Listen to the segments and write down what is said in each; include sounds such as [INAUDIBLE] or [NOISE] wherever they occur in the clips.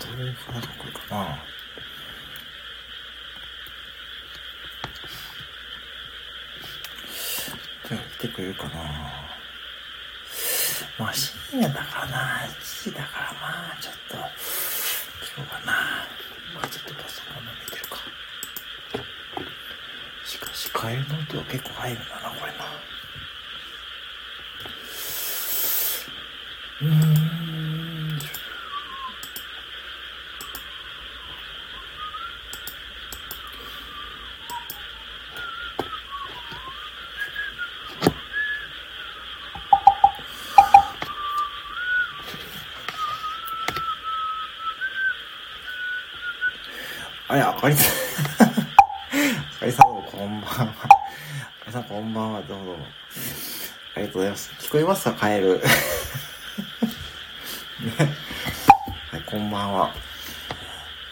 どれかなんかこれかな。来てくれるかな。まあ深夜だからな、1時だからまあちょっと、今日はな、まあちょっとパソコンの見てるか。しかし、カエルの音は結構入るんだな、これな。うーん。あれ、あかりさん。あかりさんどうもこんばんは。あかりさんこんばんは、どうもどうも。ありがとうございます。聞こえますか、カエル。[LAUGHS] はい、こんばんは。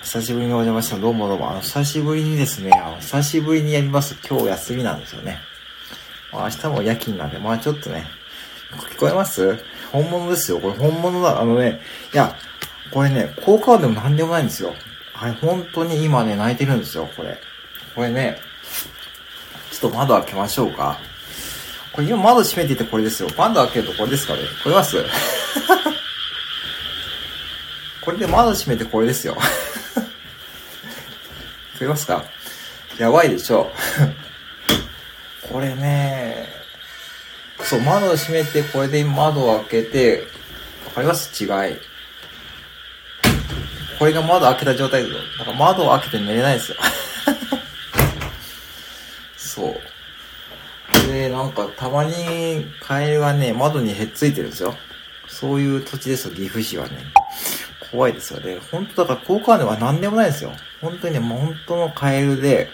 久しぶりにお邪魔したどうもどうも。あの、久しぶりにですね、あの、久しぶりにやります。今日休みなんですよね。まあ、明日も夜勤なんで、まあちょっとね、聞こえます？本物ですよ。これ本物だ。あのね、いや、これね、効果音でも何でもないんですよ。はい、本当に今ね、泣いてるんですよ、これ。これね、ちょっと窓開けましょうか。これ今窓閉めててこれですよ。窓開けるとこれですかね。聞こえます？[LAUGHS] これで窓閉めてこれですよ。聞 [LAUGHS] こえますか？やばいでしょ。[LAUGHS] これね、そう、窓閉めて、これで窓を開けて、わかります？違い。これが窓開けた状態ですよ。だから窓を開けて寝れないですよ。そう。なんかたまにカエルがね、窓にへっついてるんですよ。そういう土地ですよ、岐阜市はね。怖いですよね。本当だから効果音は何でもないですよ。本当にね、もう本当のカエルで、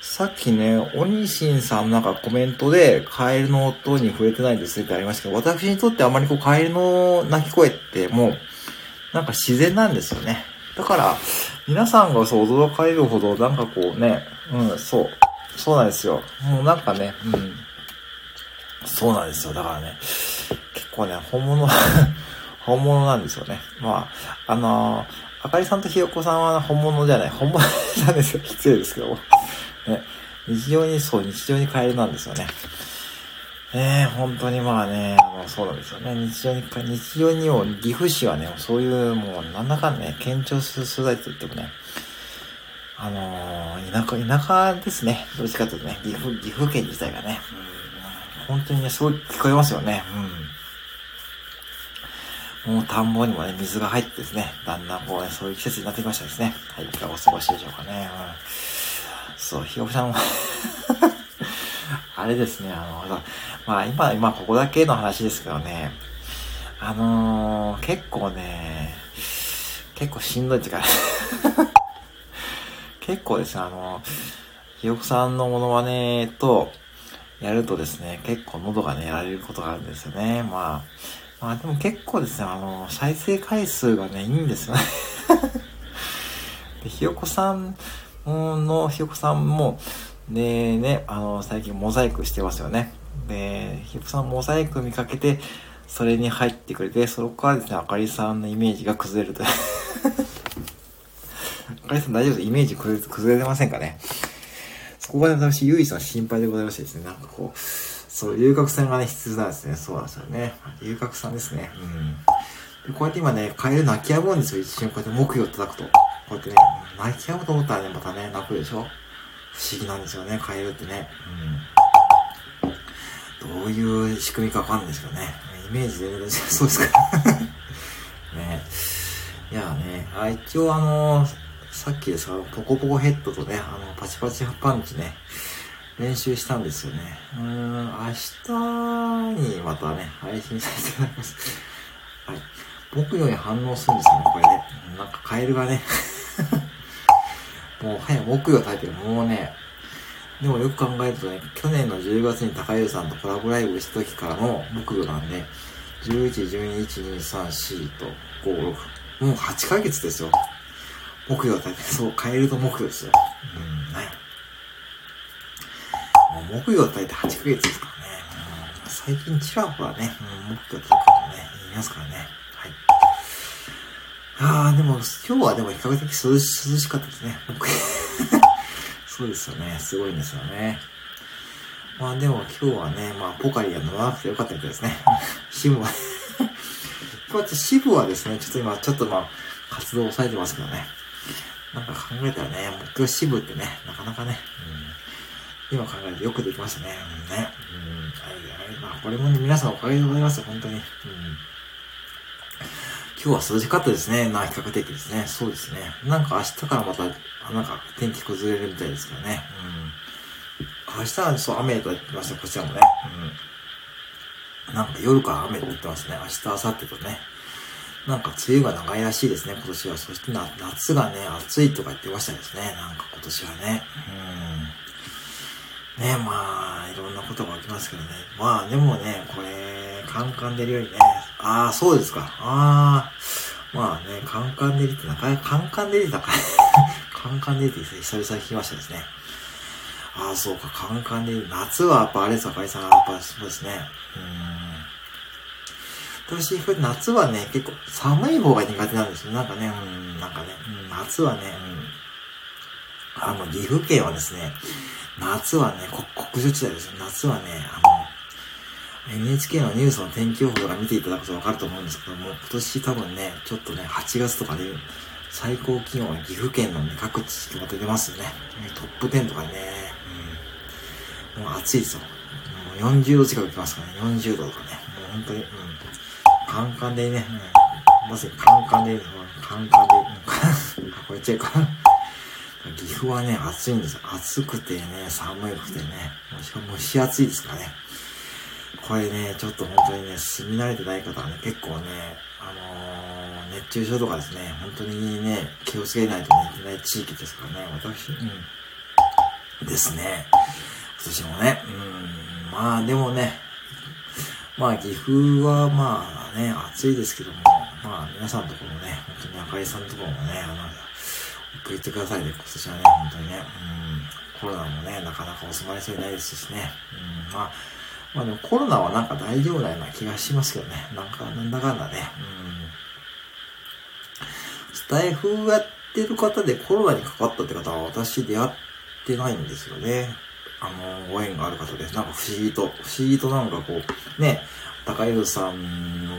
さっきね、おにしんさんなんかコメントで、カエルの音に触れてないんですってありましたけど、私にとってあまりこうカエルの鳴き声ってもう、なんか自然なんですよね。だから、皆さんがそう驚かれるほど、なんかこうね、うん、そう。そうなんですよ。もうなんかね、うん。そうなんですよ。だからね、結構ね、本物、[LAUGHS] 本物なんですよね。まあ、あのー、あかりさんとひよこさんは本物じゃない、本物なんですよ。失礼ですけども。ね、日常に、そう、日常にカエルなんですよね。ねえ、本当にまあね、あの、そうなんですよね。日常に、日常にも、岐阜市はね、そういう、もう、なんだかんね、県庁所在と言ってもね、あのー、田舎、田舎ですね。どっちかというとね、岐阜、岐阜県自体がね、本当にね、すごい聞こえますよね。うん。もう田んぼにもね、水が入ってですね、だんだんこうね、そういう季節になってきましたですね。はい、いかがお過ごしでしょうかね。うん、そう、ひよこさんは [LAUGHS] あれですね、あの、まあ今、今ここだけの話ですけどね、あのー、結構ね、結構しんどいっていうか結構ですね、あの、ひよこさんのモノマネと、やるとですね、結構喉がね、やられることがあるんですよね。まあ、まあでも結構ですね、あの、再生回数がね、いいんですよね。[LAUGHS] ひよこさんの、ひよこさんも、でね、あの、最近モザイクしてますよね。で、ひよこさんモザイク見かけて、それに入ってくれて、そこからですね、あかりさんのイメージが崩れると。あかりさん大丈夫イメージ崩れてませんかね？そこが私、唯一の心配でございましてですね、なんかこう、そう、龍角散がね、必要なんですね。そうなんですよね。龍角散ですね。うん。で、こうやって今ね、カエル泣き止むんですよ。一瞬こうやって木魚を叩くと。こうやってね、泣き止むと思ったらね、またね、泣くでしょ？不思議なんですよね、カエルってね。うん。どういう仕組みかわかんないですけどね。イメージで、そうですか。[LAUGHS] ね。いやね、あ、一応あのさっきですから、ポコポコヘッドとね、あの、パチパチパンチね、練習したんですよね。うん、明日にまたね、配信させていただきます。はい。僕より反応するんですよね、これで。なんかカエルがね [LAUGHS] もう、早く木魚炊いてる。もうね、でもよく考えるとね、去年の10月に高湯さんとコラボライブした時からの木魚なんで、11、12、1、2、3、4と5、6。もう8ヶ月ですよ。木魚炊いて、そう、カエルと木魚ですよ。うん、ね。もう木魚炊いて8ヶ月ですからね。うん、最近ちらほらね、うん、木魚炊くとね、言いますからね。はい。ああ、でも今日はでも比較的涼し涼しかったですね。[LAUGHS] そうですよね。すごいんですよね。まあでも今日はね、まあポカリが飲まなくてよかったみたいですね。支部は今日支部はですね、ちょっと今ちょっとまあ活動を抑えてますけどね。なんか考えたらね、目標支部ってね、なかなかね、うん、今考えてよくできましたね。うん、ね。うん、まあこれもね、皆さんおかげでございますよ、本当に。うん今日は涼しかったですね。な、比較的ですね。そうですね。なんか明日からまた、なんか天気崩れるみたいですけどね。うん。明日はそう、雨と言ってました、こちらもね。うん。なんか夜から雨って言ってますね。明日、明後日とね。なんか梅雨が長いらしいですね、今年は。そして夏がね、暑いとか言ってましたですね。なんか今年はね。うん。ねまあ、いろんなことが起きますけどね。まあ、でもね、これ、カンカン出るようにね。ああ、そうですか。ああ。まあね、カンカンデリってなかなか、カンカンデリだか。[LAUGHS] カンカンデリって久々に聞きましたですね。ああ、そうか、カンカンデリ。夏はやっぱあれですか、かいさん。やっぱそうですね。うん。私、夏はね、結構寒い方が苦手なんですよ。なんかね、うん、なんかね、うん、夏はね、うん、あの、岐阜県はですね、夏はね、国女地帯ですよ。夏はね、あの、NHK のニュースの天気予報とか見ていただくとわかると思うんですけども、今年多分ね、ちょっとね、8月とかで、最高気温は岐阜県のね、各地とか出てますよね。トップ10とかね、うん、もう暑いですよ。もう40度近く来ますからね、40度とかね、もう本当に、うん。カンカンでね、うん、まさにカンカンで、カンカンで、うん、これちゃうか。岐阜はね、暑いんですよ。暑くてね、寒くてね、しかも蒸し暑いですからね。これね、ちょっと本当にね、住み慣れてない方はね、結構ね、あのー、熱中症とかですね、本当にね、気をつけないとね、いけない地域ですからね、私、うん、ですね。今年もね、うん、まあでもね、まあ岐阜はまあね、暑いですけども、まあ皆さんのところもね、本当に赤井さんのところもね、あの、送ってくださいね、今年はね、本当にね、うん、コロナもね、なかなか収まりそうにないですしね、うん、まあ、まあでもコロナはなんか大丈夫なような気がしますけどね、なんかなんだかんだね、うん。スタイフやってる方でコロナにかかったって方は私出会ってないんですよね。あの、ご縁がある方です。なんか不思議と、不思議となんかこう、ね、高井戸さんの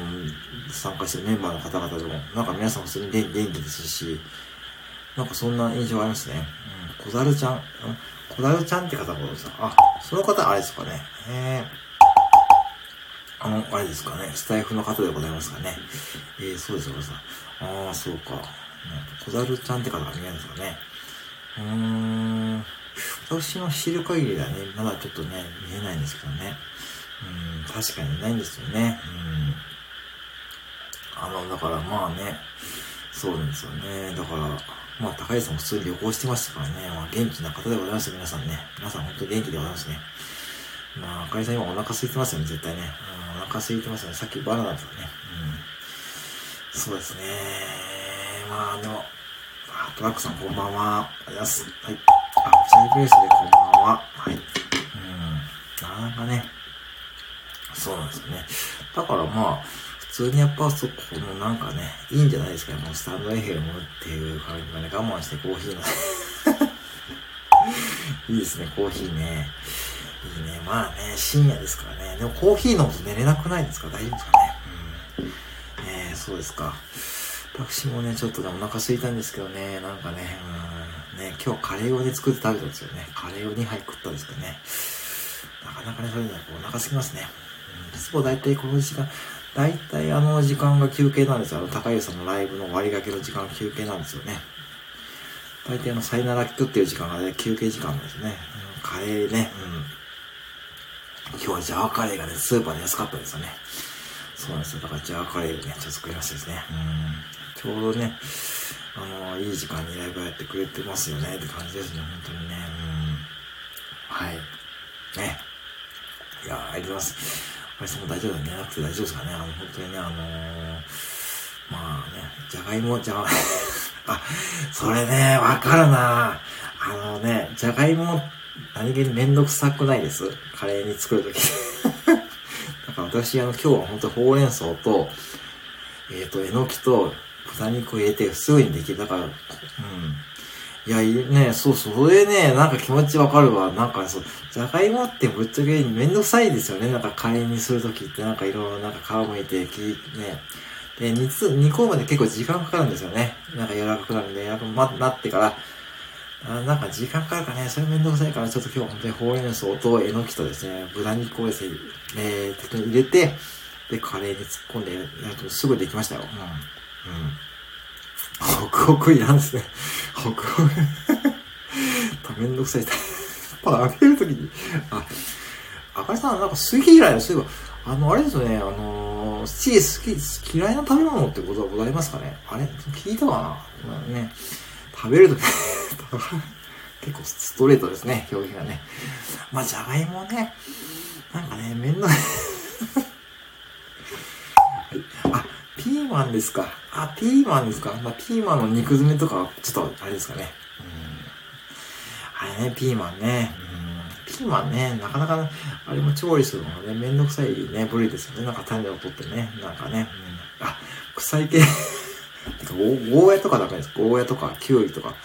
参加してるメンバーの方々でも、なんか皆さん普通に元気ですし、なんかそんな印象がありますね。うん、小猿ちゃん、小猿ちゃんって方もさ、あ、その方あれですかね。えー、あの、あれですかね。スタイフの方でございますかね。えー、そうですよ、さ。ああ、そうか。小猿ちゃんって方が見えるんですかね。うーん。私の知る限りではね、まだちょっとね、見えないんですけどね。うん、確かにないんですよね。うん。あの、だからまあね、そうなんですよね。だから、まあ、高橋さんも普通に旅行してましたからね。まあ、元気な方でございます皆さんね。皆さん本当に元気でございますね。まあ、赤井さん今お腹空いてますよね、絶対ね。うん、お腹空いてますよね。さっきバナナですよね。うん。そうですね。まあ、でも、トラックさんこんばんは。ありがとうございます。はい。あ、チャイペースでこんばんは。はい。うん。なかなかね、そうなんですよね。だからまあ、普通にやっぱそこのなんかね、いいんじゃないですかね。もうスタンド FM っていう感じがね、我慢してコーヒーの [LAUGHS] いいですね、コーヒーね。いいね。まあね、深夜ですからね。でもコーヒー飲むと寝れなくないですか？大丈夫ですかね？うん。えー、そうですか。私もね、ちょっとね、お腹空いたんですけどね、なんかね、うん、ね、今日カレーをね、作って食べたんですよね。カレーを2杯食ったんですけどね。なかなかね、そういうのはお腹空きますね。うんいつも大体この時間、大体あの時間が休憩なんですよ。あの、高湯さんのライブの割り掛けの時間休憩なんですよね。大体あの、さよなら聞くっていう時間がね、休憩時間なんですね。うん、カレーね、うん。今日はジャワカレーがね、スーパーで安かったんですよね。そうなんですよ。だからジャワカレーをね、ちょっと作りましたですね。うん。ちょうどね、あの、いい時間にライブやってくれてますよねって感じですね、本当にね。うん。はい。ね。いやありがとうございます。ぱりその大丈夫だね。なくて大丈夫ですかね。あの、本当にね、あのー、まあね、じゃがいも、じゃが、[LAUGHS] あ、それね、わかるなあのね、じゃがいも、何気にめんどくさくないですカレーに作るとき。[LAUGHS] だから私、あの、今日は本当ほうれん草と、えっ、ー、と、えのきと、豚肉を入れてすぐにできる。だから、うん。いや、ね、そうそれね、なんか気持ちわかるわ。なんかそう、じゃがいもってぶっちゃけめんどくさいですよね。なんかカレーにするときってなんかいろいろなんか皮むいて、き、ね。で、煮つ、煮込むまで結構時間かかるんですよね。なんか柔らかくなるんで、やっぱ、ま、なってから、あなんか時間かかるかね、それめんどくさいから、ちょっと今日は本当にほうれん草とえのきとですね、豚肉をですね、えー、入れて、で、カレーに突っ込んでやるとすぐできましたよ。うん。うん。ホクホクいらんす。ね。ホクホク。めんどくさい。まあ、開けるときに、あ、赤井さん、なんか好き嫌いの、そういえば、あの、あれですよね、あのー、チー好き、嫌いな食べ物ってことはございますかね。あれ聞いたかな。ね、食べるとき [LAUGHS] 結構ストレートですね、表現がね。まあ、じゃがいもね、なんかね、めんどい、ピーマンですか？あ、ピーマンですか？まあ、ピーマンの肉詰めとか、ちょっと、あれですかね。うん。あれね、ピーマンね。うん。ピーマンね、なかなか、あれも調理するのがね、めんどくさいね、部類ですよね。なんか種を取ってね。なんかね。うん、あ、臭い系。[LAUGHS] てか、ゴーヤとかダメです。ゴーヤとか、キュウリとか。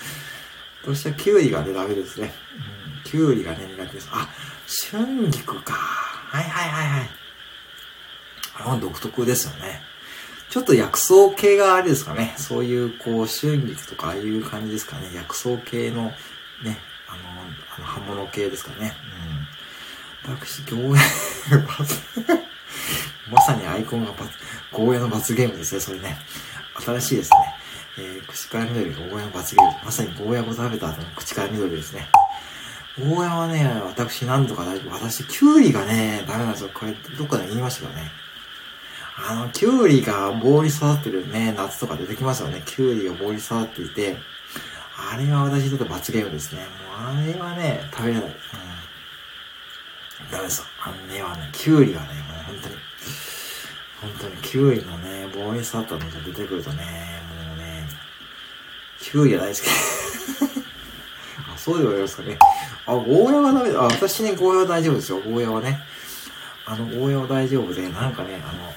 どうしたらキュウリがね、ダメですね。うん、キュウリがね、苦手です。あ、春菊か。はいはいはいはい。あの独特ですよね。ちょっと薬草系があれですかね。そういう、こう、春菊とかああいう感じですかね。薬草系の、ね、あの、あの刃物系ですかね。うん。私、ゴーヤ [LAUGHS] まさにアイコンがゴーヤの罰ゲームですね、それね。新しいですね。えー、口から緑ゴーヤの罰ゲーム。まさにゴーヤを食べた後の口から緑ですね。ゴーヤはね、私何度か大丈夫。私、キュウリがね、ダメなんですよ。これ、どっかで言いましたけどね。あの、キュウリが棒に育ってるね、夏とか出てきますよね。キュウリが棒に育っていて、あれは私にとって罰ゲームですね。もうあれはね、食べれない。うん。ダメですよ。あのねはね、キュウリはね、もう本当に、本当にキュウリのね、棒に育ったのが出てくるとね、もうね、キュウリは大好き。[LAUGHS] あ、そうで言われますかね。あ、ゴーヤはダメだ。あ、私ね、ゴーヤは大丈夫ですよ。ゴーヤはね。あの、ゴーヤは大丈夫で、なんかね、あの、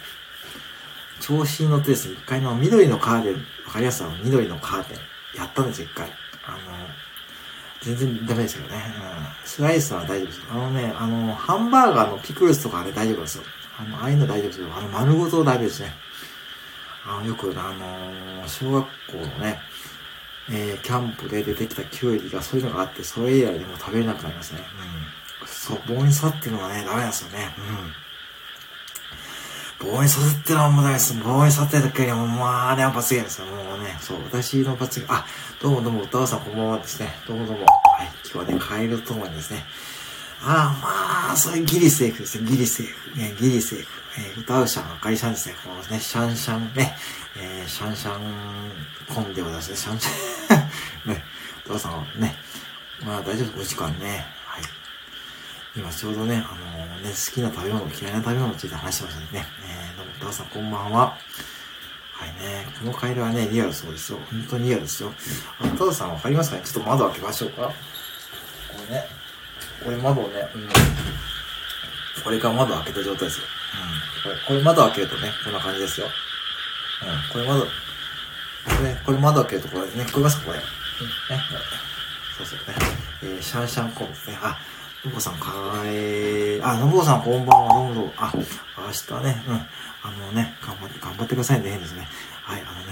調子に乗ってですね、一回の緑のカーテン、わかりやすさの緑のカーテン、やったんですよ、一回。あの、全然ダメですよね。うん。スライスは大丈夫です。あのね、あの、ハンバーガーのピクルスとかあれ大丈夫ですよ。あの、ああいうの大丈夫ですよ。あの、丸ごと大丈夫ですね。あの、よく、あの、小学校のね、えー、キャンプで出てきたキュウリがそういうのがあって、それ以来でも食べれなくなりますね。うん。そう、棒に沿っていうのがね、ダメなんですよね。うん。棒に刺さってるのはもうダメです。棒に刺さってる時にはもう、まあ、あれは罰ゲームですよ。もうね、そう、私の罰ゲーム、あ、どうもどうも、歌わさんこんばんはですね。どうもどうも。はい、今日はね、カエルともにですね。ああ、まあ、それギリセーフですね。ギリセーフ。ね、ギリセーフ。えー、歌うシャン、あかりシャンですね。このね、シャンシャンね、えー、シャンシャンコンでございますね。シャンシャン [LAUGHS] ね、歌うさんはね、まあ大丈夫、お時間ね。今ちょうどね、あのー、ね、好きな食べ物、嫌いな食べ物について話してましたね。えー、どうも、タワさんこんばんは。はいね、このカエルはね、リアルそうですよ。本当にリアルですよ。あの、タワさんわかりますかね？ちょっと窓開けましょうか。これね、これ窓をね、うん。これが窓開けた状態ですよ。うん。これ、これ窓開けるとね、こんな感じですよ。うん。これ窓、これ、これ窓開けるとこれね、聞こえますか？これ。うん。ね。そうそうね。えー、シャンシャンコンですね。あ、のぼさん、かえー、あ、のぼさん、こんばんは、どうもどうも。あ、明日ね、うん、あのね、頑張って、頑張ってくださいね、変ですね。はい、あのね、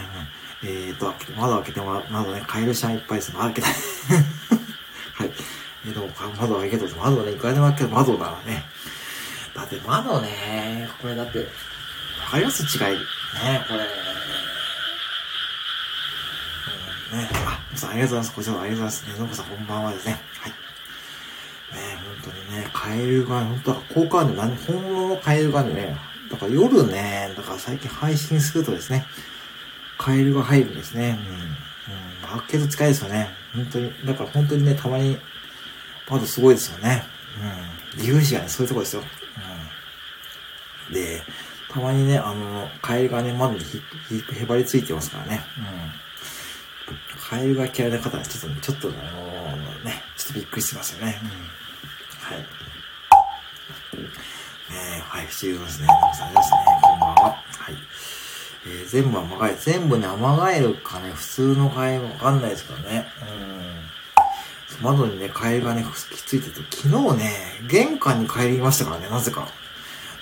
う、えーと、窓開けてもらう、窓ね、カエルシャンいっぱいです。窓開けたい。[LAUGHS] はい。えー、でも、窓開けと、窓ね、いくらでも開ける窓ならね。だって窓ね、これだって、わかります？違い。ね、これ。ね、あ、皆さんありがとうございます。こちらありがとうございます。ね、のぼさんこんばんはですね。はい。ね、本当にね、カエルが、本当は効果ある何、本物のカエルがね、だから夜ね、だから最近配信するとですね、カエルが入るんですね。うん。うん。開け使いですよね。本当に。だから本当にね、たまに、窓すごいですよね。うん。岐阜市がね、そういうとこですよ。うん。で、たまにね、あの、カエルがね、窓にひ、ひ、へばりついてますからね。うん。カエルが嫌いな方は、ちょっと、ちょっと、あのー、ね、ちょっとびっくりしてますよね。うん。はい。ねえ、はい、不思議ですね。皆さんですね。こんばんは。はい。えー、全部アマガエル。全部ね、アマガエルかね、普通のカエルわかんないですからね。うん。窓にね、カエルがね、くっついてて、昨日ね、玄関にカエルいましたからね、なぜか。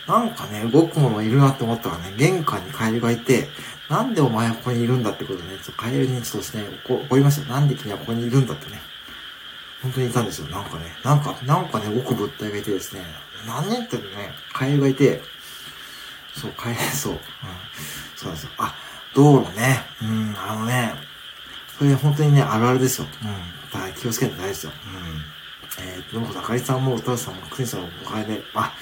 なんかね、動くものいるなって思ったらね、玄関にカエルがいて、なんでお前はここにいるんだってことね、ちょっとカエルにちょっとですね、怒りました。なんで君はここにいるんだってね。本当にいたんですよ。なんかね、なんか、なんかね、動く物体がいてですね、何年ってね、カエルがいて、そう、カエル、[LAUGHS] そう、うん、そうなんですよ。あ、道路ね、うん、あのね、それ本当にね、あるあるですよ。うん。だから気をつけてないですよ。うん。えー、どうも、あかりさんも、お父さんも、クリスさんも、おかげで、あ、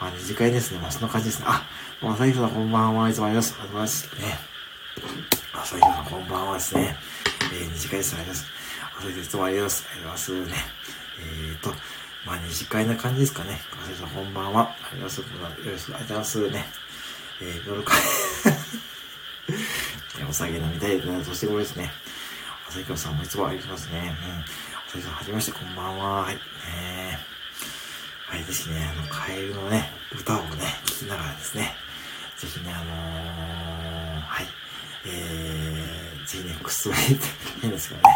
まあ、二次会ですね。まあ、そんな感じですね。あ、まさひさんこんばんは。いつもありがとうございます。ね。あさひさんこんばんはですね。えー、二次会です。ありがとうございます。あさひさんいつもありがとうございますね。えーと、まあ、二次会な感じですかね。あさひさんこんばんは。ありがとうございます。よろしくお願いしますね。えー、夜会 [LAUGHS] お酒飲みたいな、そしてこれですね。あさひさんもいつもありがとうございますね。うん。あさひさんはじめまして、こんばんは。はい。ねはい、ぜひね、あの、カエルのね、歌をね、聴きながらですね、ぜひね、あのー、はい、えー、ぜひね、くすばいって変ですけどね、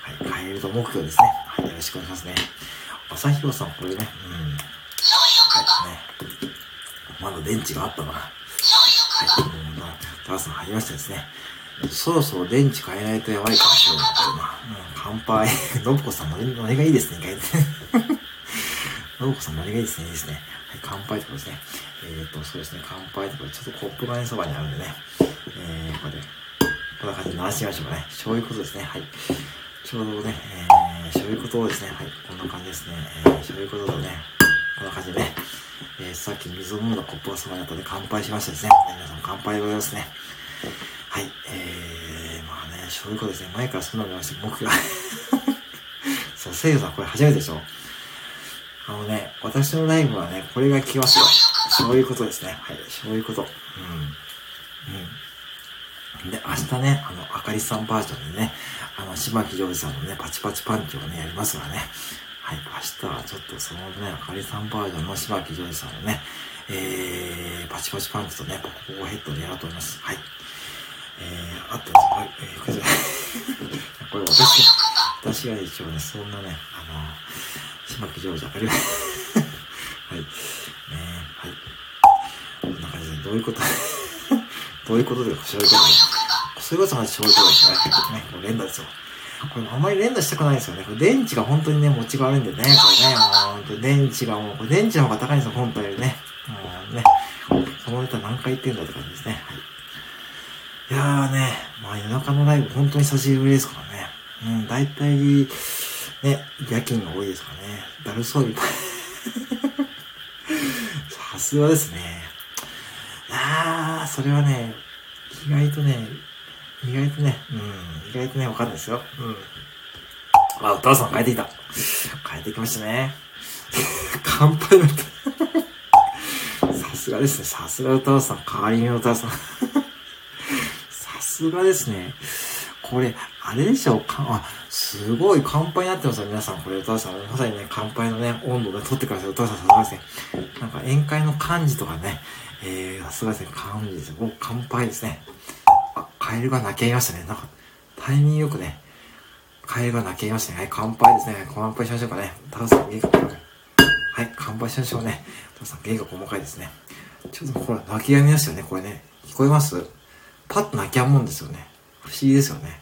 はい、カエルと目標ですね、はい、よろしくお願いしますね。朝広さん、これね、うん、はい、ね、まだ電池があったかな。はい、うん、まあ、タワさん入りましたですね。そろそろ電池変えないとやばいかもしれないけどな。うん、乾杯。信子さん、ノリがいいですね、意外と。[LAUGHS] 信子さん、何がいいですね、いいですね。はい、乾杯ってことですね。えっ、ー、と、そうですね、乾杯ってことで、ちょっとコップがね、そばにあるんでね。えー、これで、こんな感じで回してみましょうかね。そういうことですね。はい。ちょうどね、えー、そういうことをですね、はい、こんな感じですね。えー、そういうことでね、こんな感じでね、えー、さっき水を飲んだコップがそばにあったで乾杯しましたですね。皆さん乾杯でございますね。はい、えー、まあね、そういうことですね。前からそんなのました。僕が [LAUGHS] そう、せいさんこれ初めてでしょあのね、私のライブはね、これが聞きますよ。そういうことですね。はい、そういうこと。うん。うん。で、明日ね、あの、あかりさんバージョンでね、あの、島木ジョージさんのね、パチパチパンチをね、やりますからね。はい、明日はちょっとそのね、あかりさんバージョンの島木ジョージさんのね、えー、パチパチパンチとね、ポコポコヘッドでやろうと思います。はい。えー、あったんですよ。はい、えー、これ、これ私、私が一応ね、そんなね、あの、島木ジョージ、わかります。はい。ねはい。こんな感じで、どういうことどういうことで、そういうことで。そういうことはそういうことですね。ね、これ連打ですよ。これあんまり連打したくないですよね。これ電池が本当にね、持ちが悪いんでね。これね、もう、電池がもう、これ電池の方が高いんですよ、本体よりね。もうね、このネタ何回言ってんだって感じですね。はい。いやーね、まあ夜中のライブ本当に久しぶりですからね。うん、大体、ね、夜勤が多いですかね。だるそうに。[LAUGHS] さすがですね。ああ、それはね、意外とね、意外とね、うん、意外とね、わかんないですよ。うん。あ、歌さん帰ってきた。帰ってきましたね。[LAUGHS] 乾杯だった。さすがですね。さすが歌さん。代わりに歌さん。[LAUGHS] さすがですね。これ、あれでしょうか、あ、すごい乾杯になってますよ、皆さん。これ、お父さん、まさにね、乾杯のね、温度で取ってください。お父さん、さすがですね。なんか、宴会の漢字とかね、えー、さすがですね、漢字ですよ。お、乾杯ですね。カエルが泣き合いましたね。なんか、タイミングよくね、カエルが泣き合いましたね。はい、乾杯ですね。乾杯しましょうかね。タオさん、元気はい、乾杯しましょうね。タオさん、元気が細かいですね。ちょっとほら、泣き止みましたよね、これね。聞こえます？パッと泣き止むんですよね。不思議ですよね。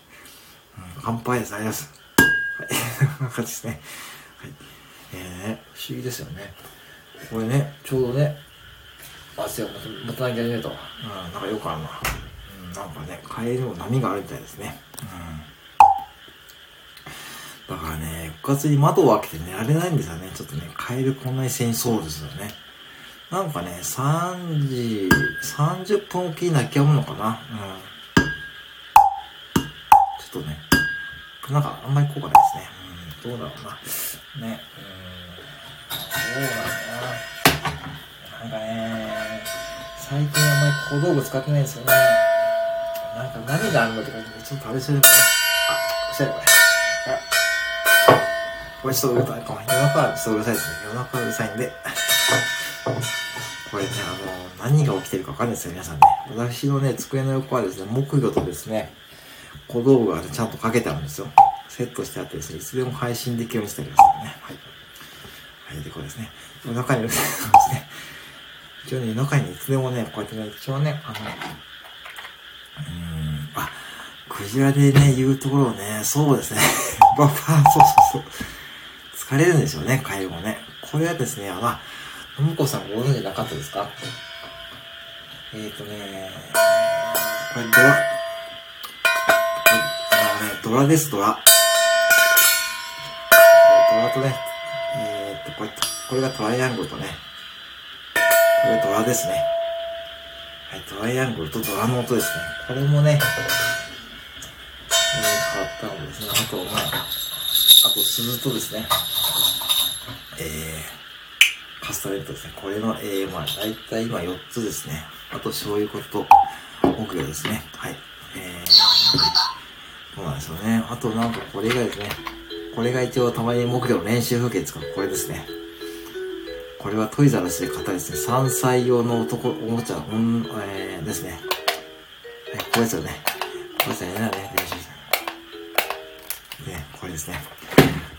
うん、乾杯です。ありがとうございます。はい。[LAUGHS] こんな感じですね。はい。えー、不思議ですよね。これね、ちょうどね、汗を持たなきゃいけないと。うん、なんかよくあるな。なんかね、カエルも波があるみたいですね。うん。だからね、部活に窓を開けて寝られないんですよね。ちょっとね、カエルこんなに戦争ですよね。なんかね、3時、30分おきに泣き止むのかな。うん。ちょっとね、なんかあんまり効果ないですね。うん、どうだろうな。ね、うん、そうだな。なんかね、最近あんまり小道具使ってないですよね。なんか何があるのって感じで、ちょっとあれしてるかな。あ、したいこれ。これちょっとうるさい。夜中はちょっとうるさいですね。夜中うるさいんで。これね、あの、何が起きてるかわかんないですよ、皆さんね。私のね、机の横はですね、木魚とですね、小道具が、ね、ちゃんとかけてあるんですよ。セットしてあってですね、いつでも配信できるようにしてありますね。はい。はい、で、これですね。夜中に、ですね。一応ね、中にいつでもね、こうやってね、一応ね、あの、あ、クジラでね、言うところね、そうですね。バッファー、そうそうそう。疲れるんですよね、介護もね。これはですね、あの、ともこさんご存知なかったですか？えっ、ー、とね、これドラ、あのね、ドラです、ドラ。ドラとね、えっ、ー、と、これ、これがトライアングルとね、これドラですね。はい、トライアングルとドラの音ですね。これもね、え、変わったのですね。あと、まあ、あと鈴とですね、えー、カスタネットですね。これの、えー、まあ、大体今4つですね。あと、醤油粉と、木魚ですね。はい。えー、そうなんですよね。あと、なんかこれがですね、これが一応たまに木魚の練習風景使う。これですね。これはトイザらスで買ったですね。3歳用の男、おもちゃ、うん、えー、ですね。はい、こうですよね。これですね。ね、ね、これですね。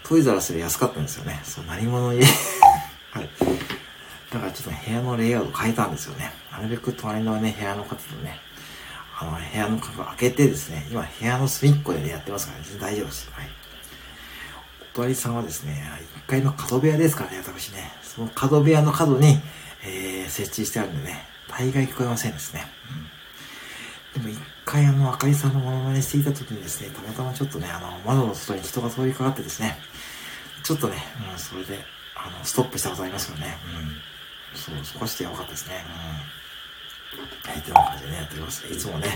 トイザらスで安かったんですよね。そう、何者家 [LAUGHS] はい。だからちょっと部屋のレイアウト変えたんですよね。なるべく隣のね、部屋の方とね、あの、部屋の角開けてですね、今部屋の隅っこでね、やってますからね、大丈夫です。はい。お隣さんはですね、1階の角部屋ですからね、私ね、その角部屋の角に、えー、設置してあるんでね、大概聞こえませんですね。うん。でも一回あの、あかりさんのモノマネしていた時にですね、たまたまちょっとね、あの、窓の外に人が通りかかってですね、ちょっとね、うん、それで、あの、ストップしたことありますよね。うん。そう、少しやばかったですね。うん。はい、という感じでね、やっております。いつもね、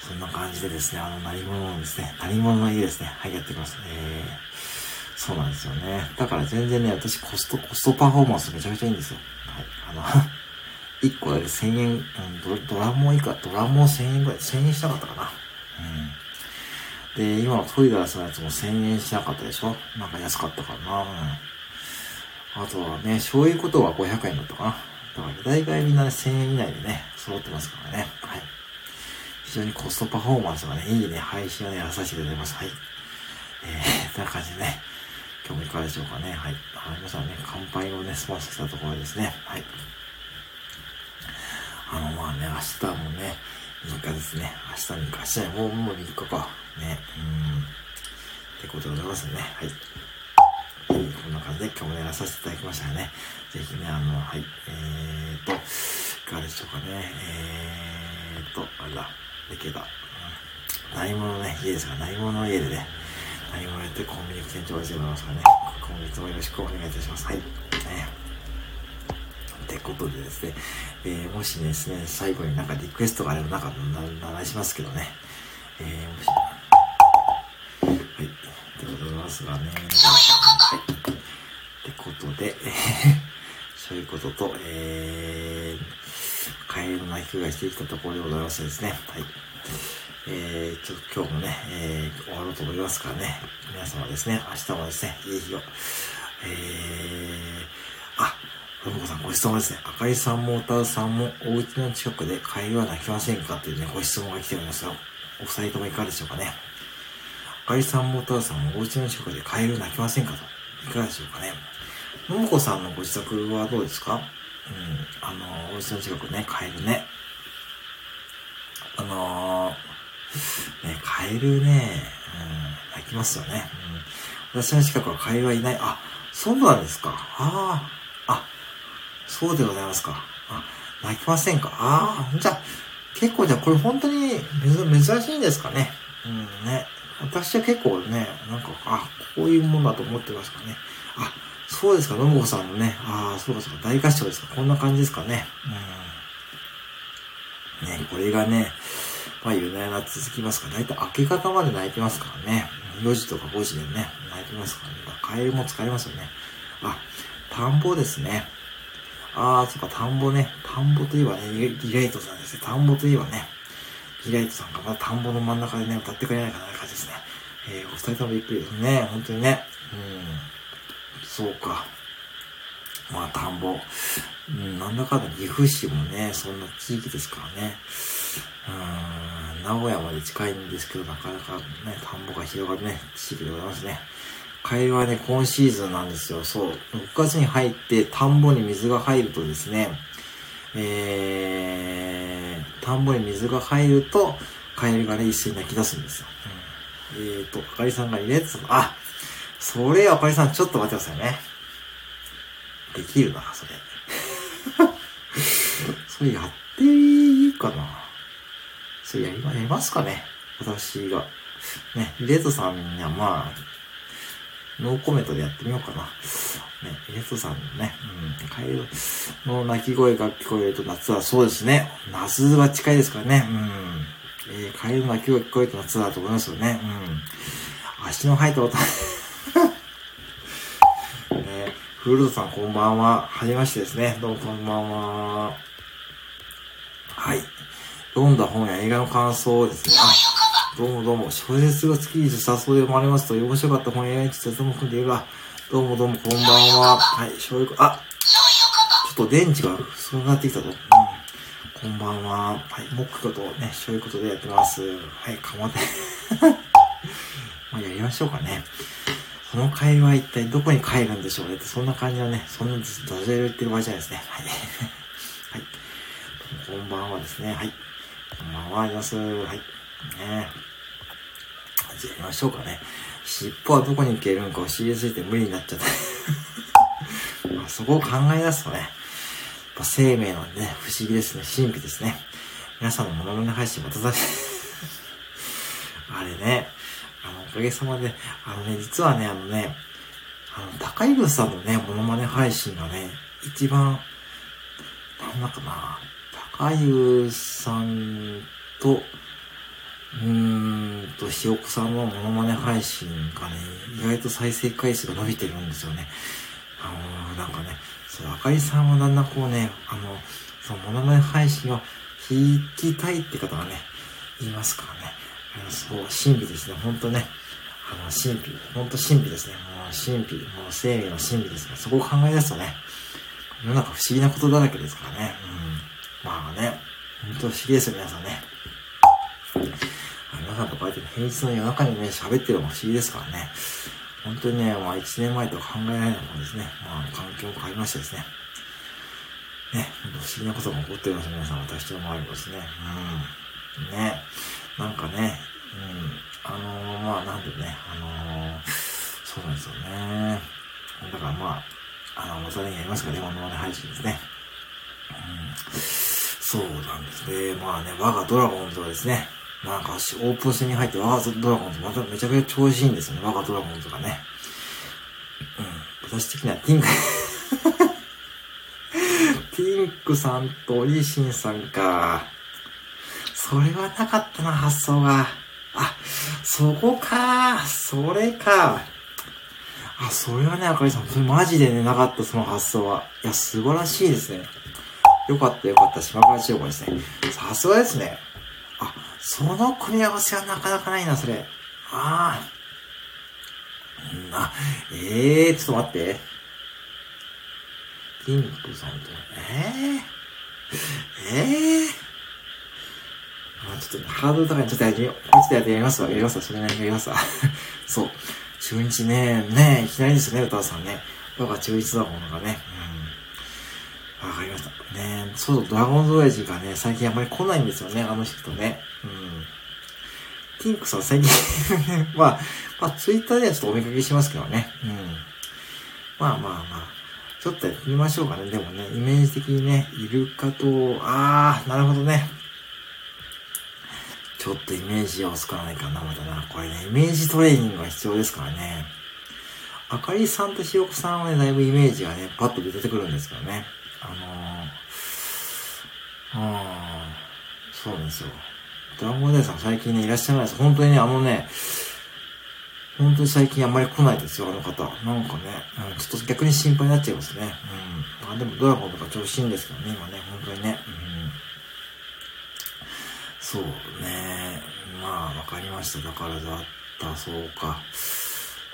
そんな感じでですね、あの、何者のですね、何者の家ですね、はい、やってきます。えー、そうなんですよね。だから全然ね、私コスト、コストパフォーマンスめちゃめちゃいいんですよ。はい、あの [LAUGHS] 1個だけ1000円、うん、ドドラモン以下、ドラモン1000円ぐらい、1000円しなかったかな。うん。で、今のトイレラスのやつも1000円しなかったでしょ？なんか安かったからな。うん。あとはね、そういうことは500円だったかな。だから大体みんなね、1000円以内でね、揃ってますからね。はい。非常にコストパフォーマンスがね、いいね、配信をね、やらさせていただきます。はい。えー、という感じでね、今日もいかがでしょうかね。はい。あ皆さんね、乾杯をね、済ませたところですね。はい。あの、まあね、明日もね、3日ですね。明日3日、明日もう、もう3日か。ね、うん。ってことでございますね。はい。こんな感じで今日もやらさせていただきましたね。ぜひね、あの、はい、えーと、いかがでしょうかね。えーと、あれだ、できれば、うん、何者ね、家ですから、何者の家でね、何者やってコンビニ店長をしてもらいますからね、今月もよろしくお願いいたします。はい。ねってことでですね、えー、もしですね、最後になんかリクエストがあればなんか鳴らしますけどね、えー、もし、ますがね。はい。ってことで、え [LAUGHS] そういうことと、えー、カエルの鳴き声がしてきたところでございますですね。はい。えー、ちょっと今日もね、えー、終わろうと思いますからね。皆様ですね、明日もですね、いい日を。えー、あ、ふもこさんご質問ですね。あかりさんも歌うさんもお家の近くでカエルは鳴きませんかっていうね、ご質問が来ておりますよ。お二人ともいかがでしょうかね。赤井さんもお父さんもお家の近くでカエル鳴きませんかと。いかがでしょうかね。ももこさんのご自宅はどうですか？うん、あの、お家の近くね、カエルね。あのー、ね、カエルね、うん、鳴きますよね。うん。私の近くはカエルはいない。あ、そうなんですか。ああ、あ、そうでございますか。あ、鳴きませんか。ああ、じゃあ、結構じゃあこれ本当に珍しいんですかね。うんね。私は結構ね、なんか、あ、こういうもんだと思ってますかね。あ、そうですか、のもこさんのね。ああ、そうかそうか、大合唱ですか。こんな感じですかね。うん。ね、これがね、まあ、夜な夜な続きますから、だいたい明け方まで泣いてますからね。4時とか5時でね、泣いてますからね。カエルも疲れますよね。あ、田んぼですね。ああ、そっか、田んぼね。田んぼといえばね、リライトさんですね。田んぼといえばね、ヒライトさんがまた田んぼの真ん中でね、歌ってくれないかなって、感じですね。えー、お二人ともびっくりですね。本当にね。うん。そうか。まあ、田んぼ。うん、なんだかんだ岐阜市もね、そんな地域ですからね。うん、名古屋まで近いんですけど、なかなかね、田んぼが広がるね、地域でございますね。カエルはね、今シーズンなんですよ。そう。6月に入って田んぼに水が入るとですね、えー、田んぼに水が入ると、カエルがね、一斉に泣き出すんですよ。うん、えーと、あかりさんがいるやつ、あ、それ、あかりさん、ちょっと待ってくださいね。できるな、それ。[LAUGHS] それやっていいかな。それやりますかね。私が。ね、レッドさんにはまあ、ノーコメントでやってみようかな。ね、レッドさんのね、うん、カエルの鳴き声が聞こえると夏はそうですね。夏は近いですからね。うん。えー、カエルの鳴き声が聞こえると夏だと思いますよね。うん。足の生えた音。[LAUGHS] ね、フルートさんこんばんは。はじめましてですね。どうもこんばんは。はい。読んだ本や映画の感想をですね。あどうもどうも、小説が好きにしたそうで生まれますと、面白かった本やについてとも組んでいるが、どうもどうもこんばんは。はい、醤油あ、ちょっと電池がそうなってきたぞ。うん。こんばんは。はい、モックことね、そういうことでやってます。はい、かまって。[LAUGHS] まあ、やりましょうかね。その会話一体どこに帰るんでしょうねって、そんな感じのね、そんなダジャレ言ってる場合じゃないですね。はい。[LAUGHS] はい。こんばんはですね。はい。こんばんは、あります。はい。ねじゃあやりましょうかね。尻尾はどこに行けるのか教えすぎて無理になっちゃった。[LAUGHS] まあそこを考え出すとね、やっぱ生命のね、不思議ですね。神秘ですね。皆さんのモノマネ配信まただあれね、あの、おかげさまで、あのね、実はね、あのね、あの、高井さんのね、モノマネ配信がね、一番、なんだかな、高井さんと、うーんと、ひよこさんのモノマネ配信がね、意外と再生回数が伸びてるんですよね。あのー、なんかね、そう、あかりさんはだんだんこうね、あの、そのモノマネ配信を弾きたいって方がね、言いますからね。あのそう、神秘ですね。ほんとね。あの、神秘。ほんと神秘ですね。もう神秘。もう生命の神秘ですね。そこを考え出すとね、世の中不思議なことだらけですからね。うん。まあね、ほんと不思議ですよ、皆さんね。皆さんとこうやって平日の夜中にね、喋ってるのも不思議ですからね。本当にね、まあ1年前とは考えられないもですね。まあ環境も変わりましてですね。ね、不思議なことが起こっております、皆さん。私の周りもですね。うん。ね。なんかね、うん。あのー、まあなんでね、あのー、そうなんですよね。だからまあ、あの、またね、やりますかね、モノマネ配信ですね。うん。そうなんですね。まあね、我がドラゴンズはですね、なんか、オープン戦に入って、我がドラゴンズ、まためちゃくちゃ調子いいんですよね、我がドラゴンズがね。うん。私的にはティンク [LAUGHS] ティンクさんとオリシンさんか。それはなかったな、発想が。あ、そこか。それか。あ、それはね、あかりさん、それマジでね、なかった、その発想は。いや、素晴らしいですね。よかったよかった、島倉千代子ですね。さすがですね。あ、その組み合わせはなかなかないな、それ。ああ。あ、ええー、ちょっと待って。ピンクさんと、ええー、ええー、あ、ちょっとハードル高いちょっとやってみよう。ちょっとやってやりますわ。やりますわ。それなりにやりますわ。[LAUGHS] そう。中日ね、ねいきなりですね、歌さんね。僕は中日だものがね。うん。わかりました。ねそう、ドラゴンズ親父がね、最近あんまり来ないんですよね、あの人ね。うん。ティンクさん最近 [LAUGHS] まあ、まあ、ツイッターではちょっとお見かけしますけどね。うん。まあまあまあ、ちょっとやってみましょうかね。でもね、イメージ的にね、イルカと、あー、なるほどね。ちょっとイメージを作らないかな、またな。これね、イメージトレーニングが必要ですからね。あかりさんとひよこさんはね、だいぶイメージがね、パッと出てくるんですけどね。あのー、あー、そうなんですよ。ドラゴンデーさん最近ね、いらっしゃらないです。本当にね、あのね、本当に最近あんまり来ないですよ、あの方。なんかね、うん、ちょっと逆に心配になっちゃいますね。うん。まあでもドラゴンとか調子いいんですけどね、今ね、本当にね。うん。そうね。まあ、わかりました。だからだった、そうか。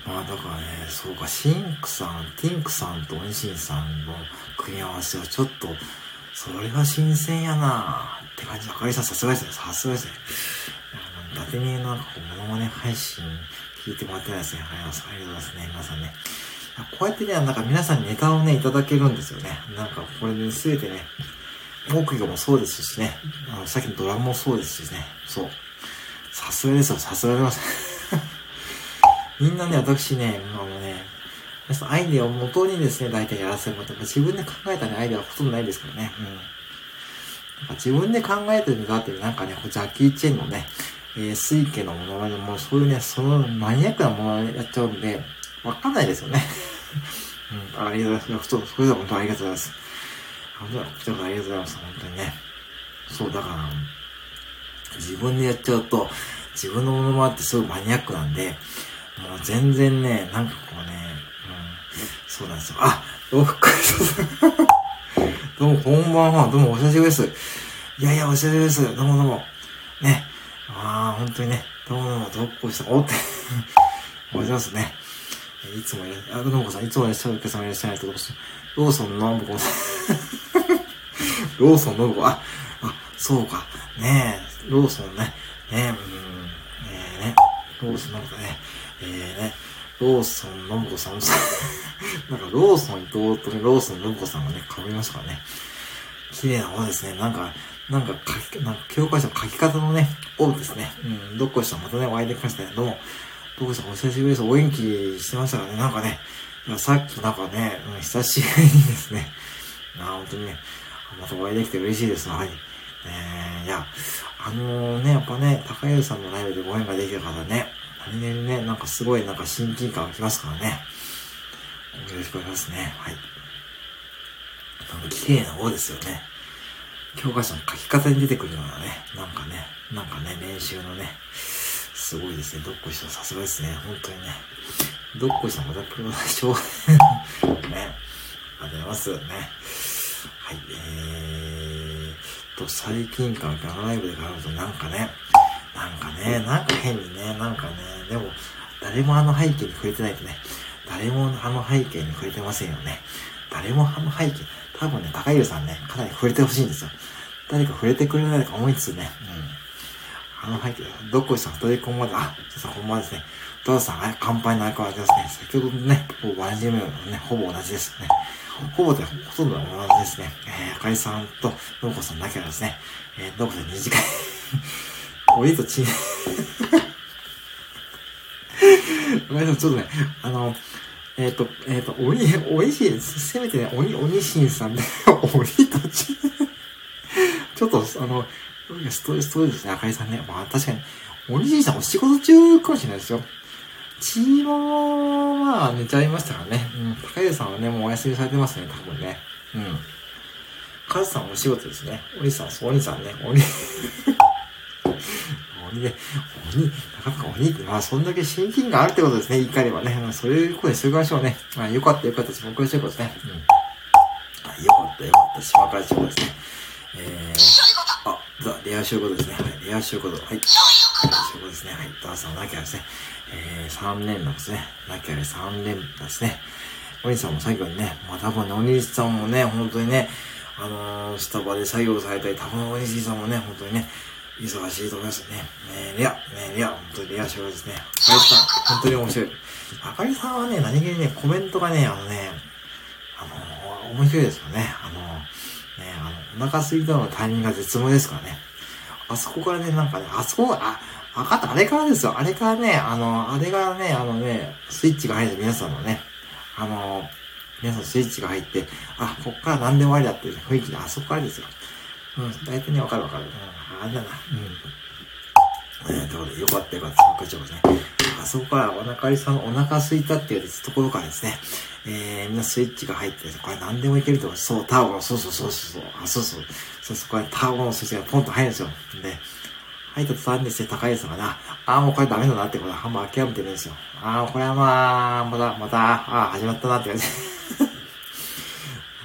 まあだからね、そうか、シンクさん、ティンクさんとオニシンさんの組み合わせはちょっと、それは新鮮やなって感じ。あかりさんさすがですね。さすがですね。あの、伊達になんかこう、モノマネ配信聞いてもらってないですね。ありがとうございますね。皆さんね。こうやってね、なんか皆さんにネタをね、いただけるんですよね。なんかこれで、ね、全てね、木魚もそうですしね。あの、さっきのドラムもそうですしね。そう。さすがですよ。さすがでございます。みんなね、私ね、あのね、アイディアを元にですね、大体やらせること。自分で考えたね、アイディアはほとんどないですからね。うん。なんか自分で考えてるんだっていう、なんかね、ジャッキー・チェンのね、えー、水家のものまねも、そういうね、そのマニアックなものまねやっちゃうんで、わかんないですよね。[LAUGHS] うん、ありがとうございます。それでは本当にありがとうございます。本当に、ありがとうございます。本当にね。そう、だから、自分でやっちゃうと、自分のものまねってすごいマニアックなんで、もう全然ね、なんかこうね、うん、そうなんですよ。あ、どうも、どうも、こんばんは。どうも、お久しぶりです。いやいや、お久しぶりです。どうもどうも。ね。ああ、本当にね、どうもどうも、どっこいした、おっておはようございますね。いつもいらっしゃ、あ、どうもさん、いつもいらっしゃるお客様いらっしゃらないと、ローソンのぶこさん。ローソンのぶこ、あ、あ、そうか。ねえ、ローソンね。ねえ、うん、ねえね、ローソンのぶこね。えー、ね、ローソン、のぶこさん、[LAUGHS] なんかローソン伊藤とね、ローソン、のぶこさんがね、被りましたからね。綺麗な方ですね。なんか、なんか書き、なんか教科書の書き方のね、オですね。うん、どっこいさんまたね、お会いできましたね。どうも、どっこいさんお久しぶりです。お元気してましたかね。なんかね、さっきなんかね、うん、久しぶりにですね、あ、本当にね、またお会いできて嬉しいです。はい。えー、いや、あのー、ね、やっぱね、高優さんのライブでご縁ができた方ね、何気にね、なんかすごいなんか親近感がきますからね。よろしくお願いしますね。はい。なんか綺麗な方ですよね。教科書の書き方に出てくるようなね、なんかね、なんかね、練習のね、すごいですね。どっこいしさすがですね。本当にね。どっこいさんまたプロでしょう。[LAUGHS] ね。ありがとうございます。ね。はい。えーと、最近からガラライブで絡むとなんかね、なんかね、なんか変にね、なんかね、でも、誰もあの背景に触れてないとね、誰もあの背景に触れてませんよね。誰もあの背景、多分ね、高湯さんね、かなり触れてほしいんですよ。誰か触れてくれないか思いつつね、うん。あの背景、どっこいさん、二人こんばんは。あ、さんこんばんはですね。トヨさん、乾杯の相変わらずですね。先ほどね、ほぼ同じメのね、ほぼ同じですね。ほぼでほとんど同じですね。えー、あかりさんと、のこさんだけはですね、えー、のこさん2時間鬼とち、ごめんなさい、ちょっとね、あの、えっ、ー、と、えっ、ー、と、鬼、鬼しん、せめてね、鬼、鬼しんさんで、鬼とち、ちょっと、あの、ストレス、ストレスですね、赤井さんね。まあ、確かに、鬼しんさんお仕事中かもしれないですよ。チームは、寝ちゃいましたからね。うん。高井さんはね、もうお休みされてますね、多分ね。うん。カズさんお仕事ですね。鬼さん、そう、鬼さんね。鬼鬼ね、鬼、なかなか鬼って、まあ、そんだけ親近感あるってことですね、言い換えればね。まあ、そういうことにしておきましょうね。まあ、よかったよかったし、僕はそういうことですね。うん。あ、よかったよかった、島倉千代ですね。えー、あ、ザ・レアシューコですね。はい、レアシューコはい。レアシューコですね。はい、ダーさん、なきゃですね。えー、3連打ですね。なきゃで3連打ですね。お兄さんも最後にね、まあ多分ね、お兄さんもね、本当にね、あのー、スタバで作業されたり、多分お兄さんもね、本当にね、忙しいと思いますね。ねえレア、ねえレア、本当にレア賞ですね。あかりさん、本当に面白い。あかりさんはね、何気にね、コメントがね、あのね、あの、面白いですよね。あのー、ね、あの、お腹空いたのタイミングが絶妙ですからね。あそこからね、なんかね、あそこが、あ、かった、あれからですよ。あれからね、あの、あれがね、あのね、スイッチが入って皆さんのね、あの、皆さんスイッチが入って、あ、こっから何でもありだっていう雰囲気で、あそこからですよ。うん、大体ね、わかるわかる。うん、あれだな。うん。えー、ということで、よかったよかった、学長ね。あそこからお腹りさんお腹空いたっていうところからですね、えー、みんなスイッチが入って、これ何でもいけると思うそう、ターボの、そうそうそうそう、あ、そうそう、そうそうこからターボのスイッチがポンと入るんですよ。で、入った途端にですね、高いですがな、ああ、もうこれダメだなってことは、あんま諦めてるんですよ。ああ、これはまあ、また、また、ああ、始まったなって感じ。[LAUGHS]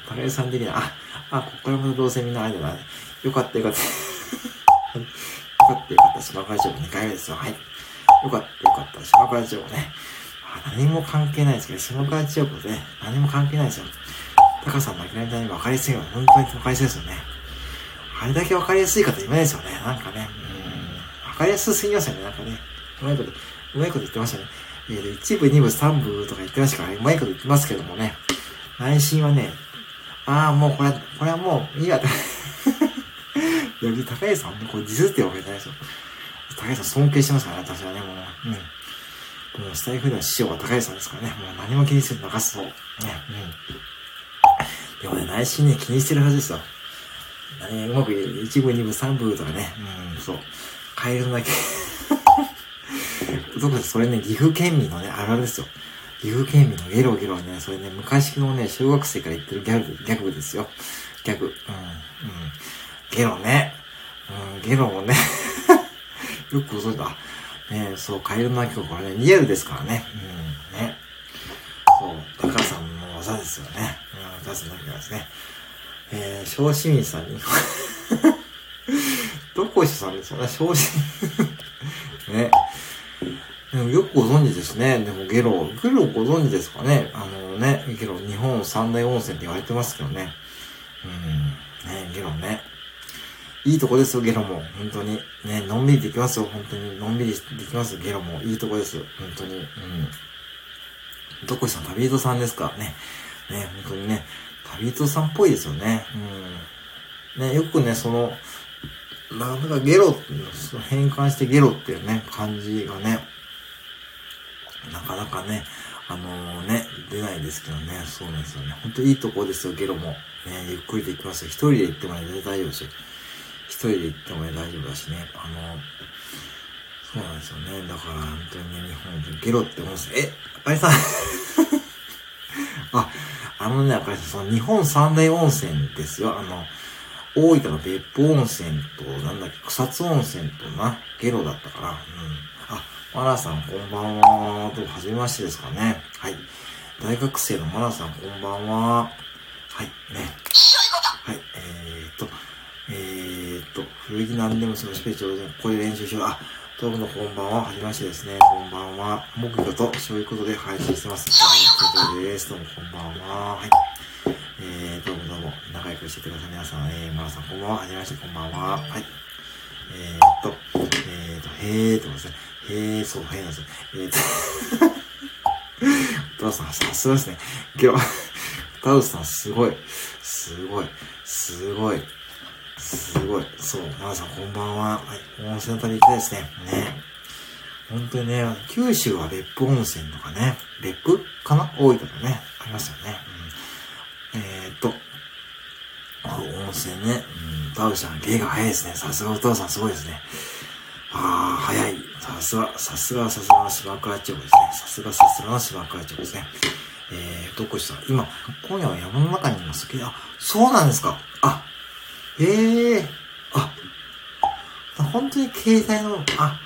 高井さん的には、あ、あ、ここからまたどうせみんなあれだな。よかったよかった。よかったよかった。島会長2回目ですよ。はい。よかったよかった。島会長ね。何も関係ないですけど、下川千代子で、何も関係ないですよ。タカさんの諦めたに分かりやすいのは本当に分かりやすいですよね。あれだけ分かりやすい方いないですよね。なんかね。うん。分かりやすすぎますよね。なんかね。うまいこと、うまいこと言ってましたね。えー、一部、二部、三部とか言ってましたから、うまいこと言ってますけどもね。内心はね、ああ、もうこれ、これはもういいや。いや、高橋さんね、これディスってるわけじゃないですよ。高橋さん尊敬してますからね、私はね、もう。うん。もうスタイフでの師匠は高橋さんですからね、もう何も気にせず流すと。ね、うん。でもね、内心ね、気にしてるはずですよ。ね、うまく1部、2部、3部とかね、うん、そう。変えるだけ。特にそれね、岐阜県民のね、あるあるですよ。岐阜県民のゲロゲロね、それね、昔のね、小学生から言ってるギャグ、ギャグですよ。ギャグ。うん、うん。ゲロね。うん、ゲロもね。[LAUGHS] よくご存知だ。ねそう、カエルの鳴き声、これね、リアルですからね。うん、ね。そう、高橋さんの技ですよね。うん、出すだけですね。えー、小市民さんに [LAUGHS] どこしさんですよね、小市民ね。でもよくご存知ですね。でもゲロ、ゲロご存知ですかね？あのね、ゲロ日本三大温泉って言われてますけどね。うん、ね、ゲロね。いいとこですよ、ゲロも。本当に。ね、のんびりできますよ、本当に。のんびりできますよゲロも。いいとこですよ。本当に。うん。どこさん、旅人さんですか？ね。ね、本当にね。旅人さんっぽいですよね。うん。ね、よくね、その、なかなかゲロ、変換してゲロっていうね、感じがね、なかなかね、あのー、ね、出ないですけどね、そうなんですよね。ほんといいとこですよ、ゲロも。ね、ゆっくりできますよ。一人で行っても、大丈夫ですよ。人で行ってもね、大丈夫だしね。あの、そうなんですよね。だから本当にね、日本でゲロって思うんですえ、あかりさん [LAUGHS] あ、あのね、あかりさん、その日本三大温泉ですよ。あの、大分の別府温泉と、なんだっけ、草津温泉とな、ゲロだったから、うん。あ、マナさん、こんばんは。どうも、はじめましてですかね。はい。大学生のマナさん、こんばんは。はい、ね。ー、っと、古着何でもそのスペースをこれ練習しよう。あ、どうもこんばんは。はじめましてですね。こんばんは。木魚とそういうことで配信してます。こんです。どうもこんばんは。はい。えー、どうもどうも。仲良くしてください。皆さん、えー、まーさんこんばんは。はじめまして、こんばんは。はい。えー、っと、えー、っと、へーってことですね。へー、そう、へーなんですよ。えー、っと、[LAUGHS] お父さん、さすがですね。けど、タウスさん、すごい。すごい。すごい。すごい。そう。皆さんこんばんは。はい。温泉旅行ですね。ね。本当にね、九州は別府温泉とかね、別府かな？大分とね、ありますよね。うん、えー、っと、温泉ね。うん、タウさん、芸が早いですね。さすがお父さんすごいですね。ああ、早い。さすが、さすが、さすがの島倉町ですね。さすが、さすがの島倉町ですね。えー、どこした今、今夜は山の中にいますけど、あ、そうなんですか。あ、ええー、あ、本当に携帯の、あ、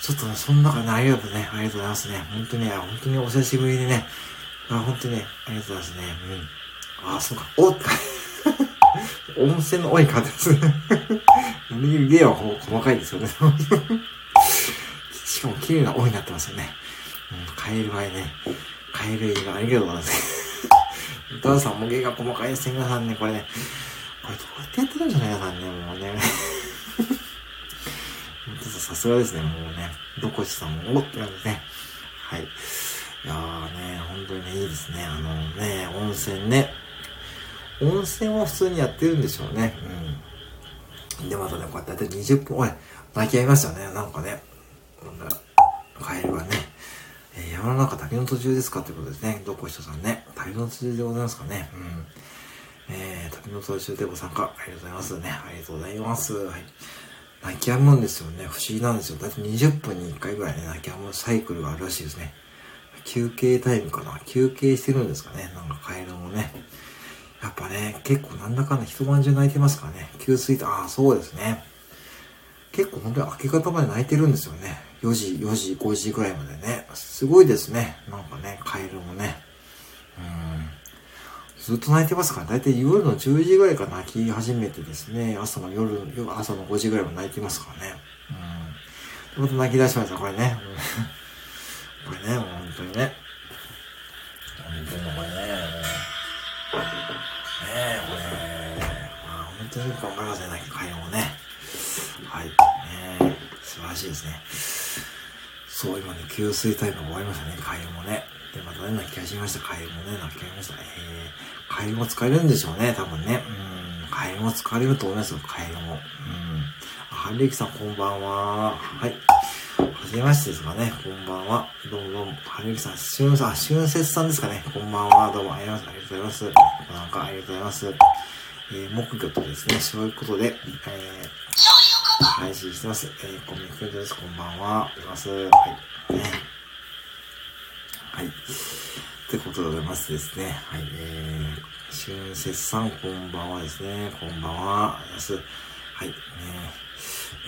ちょっと、そんな中ね、ありがとうね、ありがとうございますね。本当にね、本当にお久しぶりにね、あ、本当にね、ありがとうございますね。うん。あ、そうか、おっ [LAUGHS] 温泉の多い方ですね。[LAUGHS] 芸は細かいですよね。[LAUGHS] しかも綺麗な多いになってますよね。うん、カエルはね、カエル映画ありがとうございます。お父さんも芸が細かいですね、皆さんね、これね。これどうやってやってるんじゃない皆さんね、もうね。[LAUGHS] さすがですね、もうね。どこしさんも、おって感じですね。はい。いやーね、本当にね、いいですね。あのね、温泉ね。温泉は普通にやってるんでしょうね。うん。で、またね、こうやってやって20分、おい、泣き合いましたね。なんかね。なんだ、カエルはね。えー、山の中旅の途中ですかということですね。どこしさんね。旅の途中でございますかね。うん。えー、旅の途中でご参加、ありがとうございますね。ありがとうございます。はい。泣き止むんですよね。不思議なんですよ。だいたい20分に1回ぐらいね、泣き止むサイクルがあるらしいですね。休憩タイムかな休憩してるんですかねなんかカエルもね。やっぱね、結構なんだかんだ一晩中泣いてますからね。給水と、ああ、そうですね。結構本当に明け方まで泣いてるんですよね。4時、4時、5時ぐらいまでね。すごいですね。なんかね、カエルもね。うん。ずっと泣いてますから、だいたい夜の10時ぐらいから泣き始めてですね、朝の夜、朝の5時ぐらいは泣いてますからね。うん。また泣き出しました、これね。これね、もう本当にね。本当にこれね、ねえ、これ。まあ、本当によく頑張りますね、泣き会もね。はい。ねえ、素晴らしいですね。そう、今ね、給水タイムが終わりましたね、会もね。で、またね、泣き始めました。会もね、泣き始めました。えー会話も疲れるんでしょうね、多分ね。うん、会話も疲れると思いますよ、会話も。うん。はるゆきさん、こんばんは。はい。はじめましてですかね。こんばんは。どうもどうも。はるゆきさん、しゅんさん、しゅんせつさんですかね。こんばんは。どうもありがとうございます。なんかありがとうございます。えー、木魚とですね、そういうことで、えー、配信してます。えー、コミックです。こんばんは。います。はい。ね。はい。ってことでございますですね。はい。えー、しゅんせつさん、こんばんはですね。こんばんは。あります。はい。ね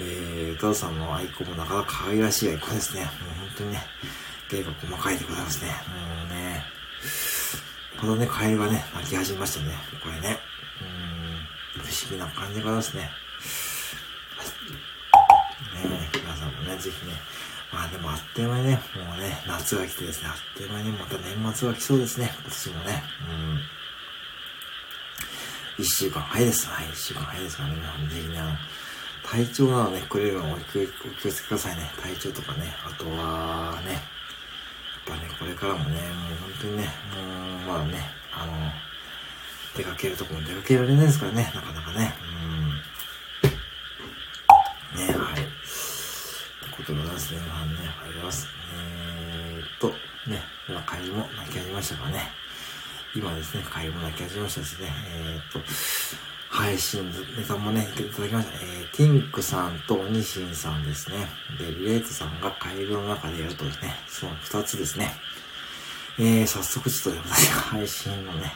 えー、トドさんのアイコンもなかなか可愛らしいアイコンですね。もう本当にね、芸が細かいでございますね。もうね、このね、カエルがね、鳴き始めましたね。これね。うん、不思議な感じでございますね。はい。ね皆さんもね、ぜひね、まあでもあっという間にね、もうね、夏が来てですね、あっという間にまた年末が来そうですね。今年もね。うん。一週間早いです。はい、一週間早いですからね、皆さんぜひね、あの、体調などね、くれるのお気をつけくださいね。体調とかね。あとはね、やっぱね、これからもね、もう本当にね、もう、まあね、あの、出かけるとこも出かけられないですからね、なかなかね。うん。ね、はい。ってますね。まあね、あります。えー、っと、ね、今、帰りも泣き始めましたからね。今ですね、帰りも泣き始めましたですね。えー、っと、配信ネタもね、いただきました。えー、ティンクさんとオニシンさんですね。で、リレートさんが会話の中でやるとですね、その二つですね。えー、早速ちょっと私が配信のね、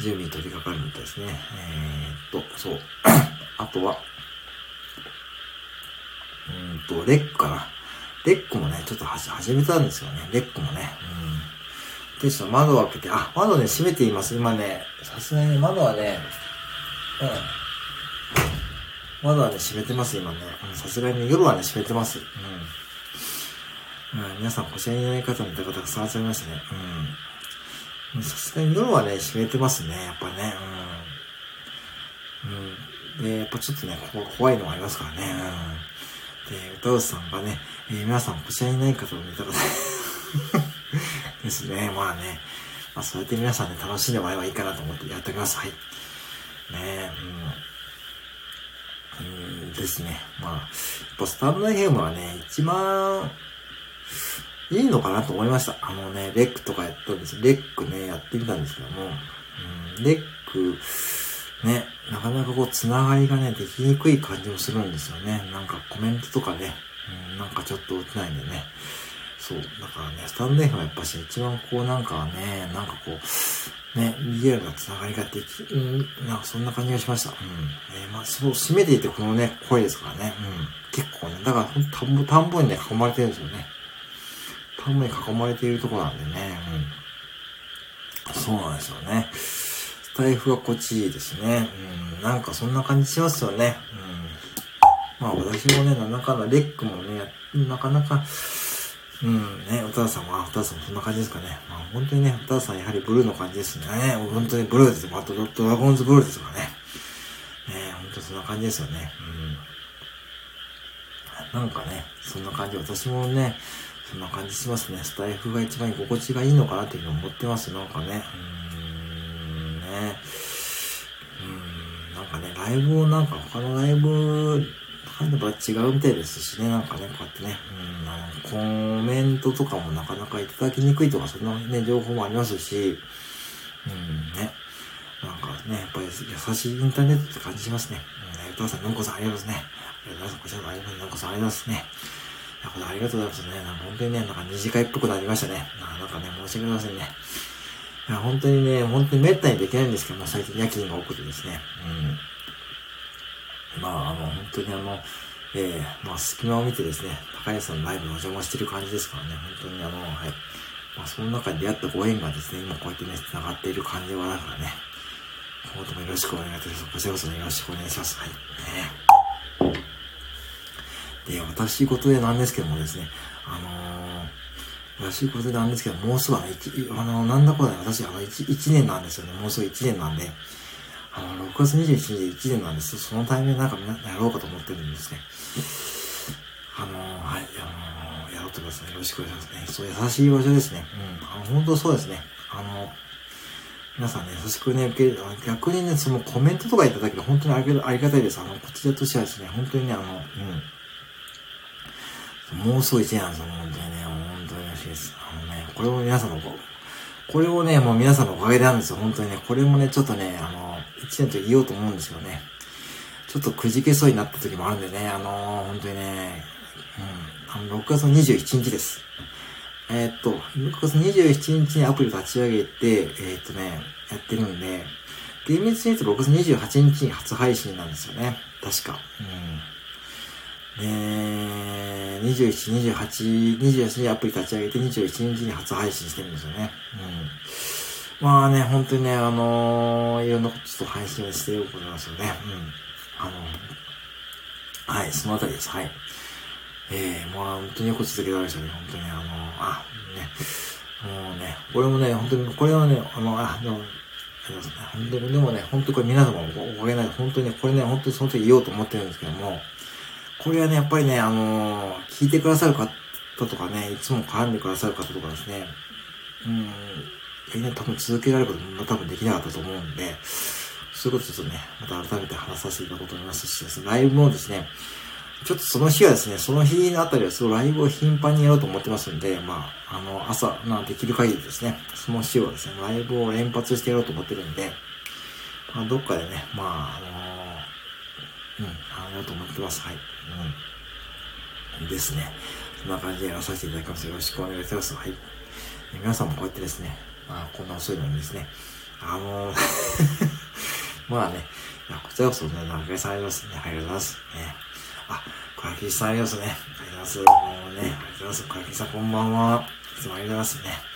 準備に取り掛かるみたいですね。えー、っと、そう。[COUGHS] あとは、うんと、レックかな。レックもね、ちょっと始めたんですよね。レックもね。うん。で、ちょっと窓を開けて、あ、窓ね、閉めています。今ね、さすがに窓はね、うん。窓はね、閉めてます、今ね。さすがに夜はね、閉めてます。うん。うん、皆さん、こちらにいない方の方たくさん集めましたね。うん。さすがに夜はね、閉めてますね、やっぱね。うん。うん。で、やっぱちょっとね、怖いのがありますからね。うん。で、歌うさんがね、えー、皆さん、こちらにいない方の方 [LAUGHS] ですね。まあね。まあ、そうやって皆さんね、楽しんでもらえばいいかなと思ってやっておきます。はい。ねえうん。うんですね。まあ、やっぱスタンド FM はね、一番いいのかなと思いました。あのね、レックとかやったんですレックね、やってみたんですけども、うん、レック、ね、なかなかこう、つながりがね、できにくい感じもするんですよね。なんかコメントとかね、うん、なんかちょっと打てないんでね。そう。だからね、スタンド F はやっぱし一番こうなんかね、なんかこう、ね、リアルなつながりができ、うん、なんかそんな感じがしました。うん。えー、まあ、そう、締めていてこのね、声ですからね。うん。結構ね、だから田んぼ、田んぼにね、囲まれてるんですよね。田んぼに囲まれているとこなんでね。うん。そうなんですよね。スタイフはこっちいいですね。うん。なんかそんな感じしますよね。うん。まあ私もね、なんだかレックもね、なかなか、うん、ね、歌田さんは、歌田さんもそんな感じですかね。まあ本当にね、歌田さんやはりブルーの感じですね。本当にブルーですよ。あとドラゴンズブルーですからね。ね、本当そんな感じですよね。うん。なんかね、そんな感じ。私もね、そんな感じしますね。スタイフが一番居心地がいいのかなっていうふうに思ってます。なんかね。うん、ね。うん、なんかね、ライブをなんか他のライブなんでば違うみたいですしね、なんかね、こうやってね、うん、あの、コメントとかもなかなかいただきにくいとか、そんなね、情報もありますし、うん、ね、なんかね、やっぱり優しいインターネットって感じしますね。うん、お父さん、のんこさんありがとうございますね。ありがとうございます。こちらもありがとうございます。のんこさありがとうございますね。ありがとうございますね。なんか本当にね、なんか二次会っぽくなりましたね。なんかね、申し訳ございませんね。いや、本当にね、本当に滅多にできないんですけども、最近夜勤が多くてですね。うん。まあ、あの、本当にあの、えー、まあ、隙間を見てですね、高安さんのライブのお邪魔してる感じですからね、本当にあの、はい。まあ、その中で出会ったご縁がですね、今こうやってね、繋がっている感じはだからね、今後ともよろしくお願いいたします。こちらこそよろしくお願いします。はい。ねで、私事でなんですけどもですね、あのー、私事でなんですけど、もうすぐあの、あの、なんだこれ、私、あの1、1年なんですよね。もうすぐ1年なんで、あの、6月21日で1年なんです。そのタイミングなんかやろうかと思ってるんですね。あのはい、あのやろうと思いますね。よろしくお願いしますね。そう、優しい場所ですね。うん。あの、本当そうですね。あの、皆さんね、優しくね、受け逆にね、そのコメントとかいただける本当にありがたいです。あの、こちらとしてはですね、本当にね、あの、うん。もうすぐ一年なんですよ、本当にね、本当に嬉しいです。あのね、これも皆さんの、こう、これをね、もう皆さんのおかげでなんですよ、本当にね。これもね、ちょっとね、あの、一年と言おうと思うんですよね。ちょっとくじけそうになった時もあるんでね、あのー、本当にね、うん、あの、6月の21日です。えー、っと、6月27日にアプリを立ち上げて、えー、っとね、やってるんで、厳密に言うと6月28日に初配信なんですよね。確か。うん。で、27、28、28にアプリ立ち上げて21日に初配信してるんですよね。うん。まあね、本当にね、あのー、いろんなことちょっと配信してることなんですよね。うん。あのー、はい、そのあたりです。はい。ええー、もう本当によく続けられましたね、本当にあのー、あ、ね、もうね、これもね、本当に、これはね、あの、あ、でも、本当に、でもね、本当これ皆様おかげない、本当にね、これね、本当にその時言おうと思ってるんですけども、これはね、やっぱりね、あの聞いてくださる方とかね、いつも絡んでくださる方とかですね、うん、ね、多分続けられることも多分できなかったと思うんで、そういうことちょっとね、また改めて話させていただこうと思いますしね、ライブもですね、ちょっとその日はですね、その日のあたりはすごいライブを頻繁にやろうと思ってますんで、まあ、あの、朝、まあ、できる限りですね、その日はですね、ライブを連発してやろうと思ってるんで、まあ、どっかでね、まあ、あのー、うん、あやろうと思ってます。はい。うん。ですね。そんな感じでやらさせていただきます。よろしくお願いします。はい。皆さんもこうやってですね、まあ、こんな遅いのにですね、あのー [LAUGHS] まあね、こちらこそね、長いさんありますね。ありがとうございます。ね。あ、小焼さんありますね。ありがとうございます。もうね、ありがとうございます。小焼さんこんばんは。いつもありがとうございますね。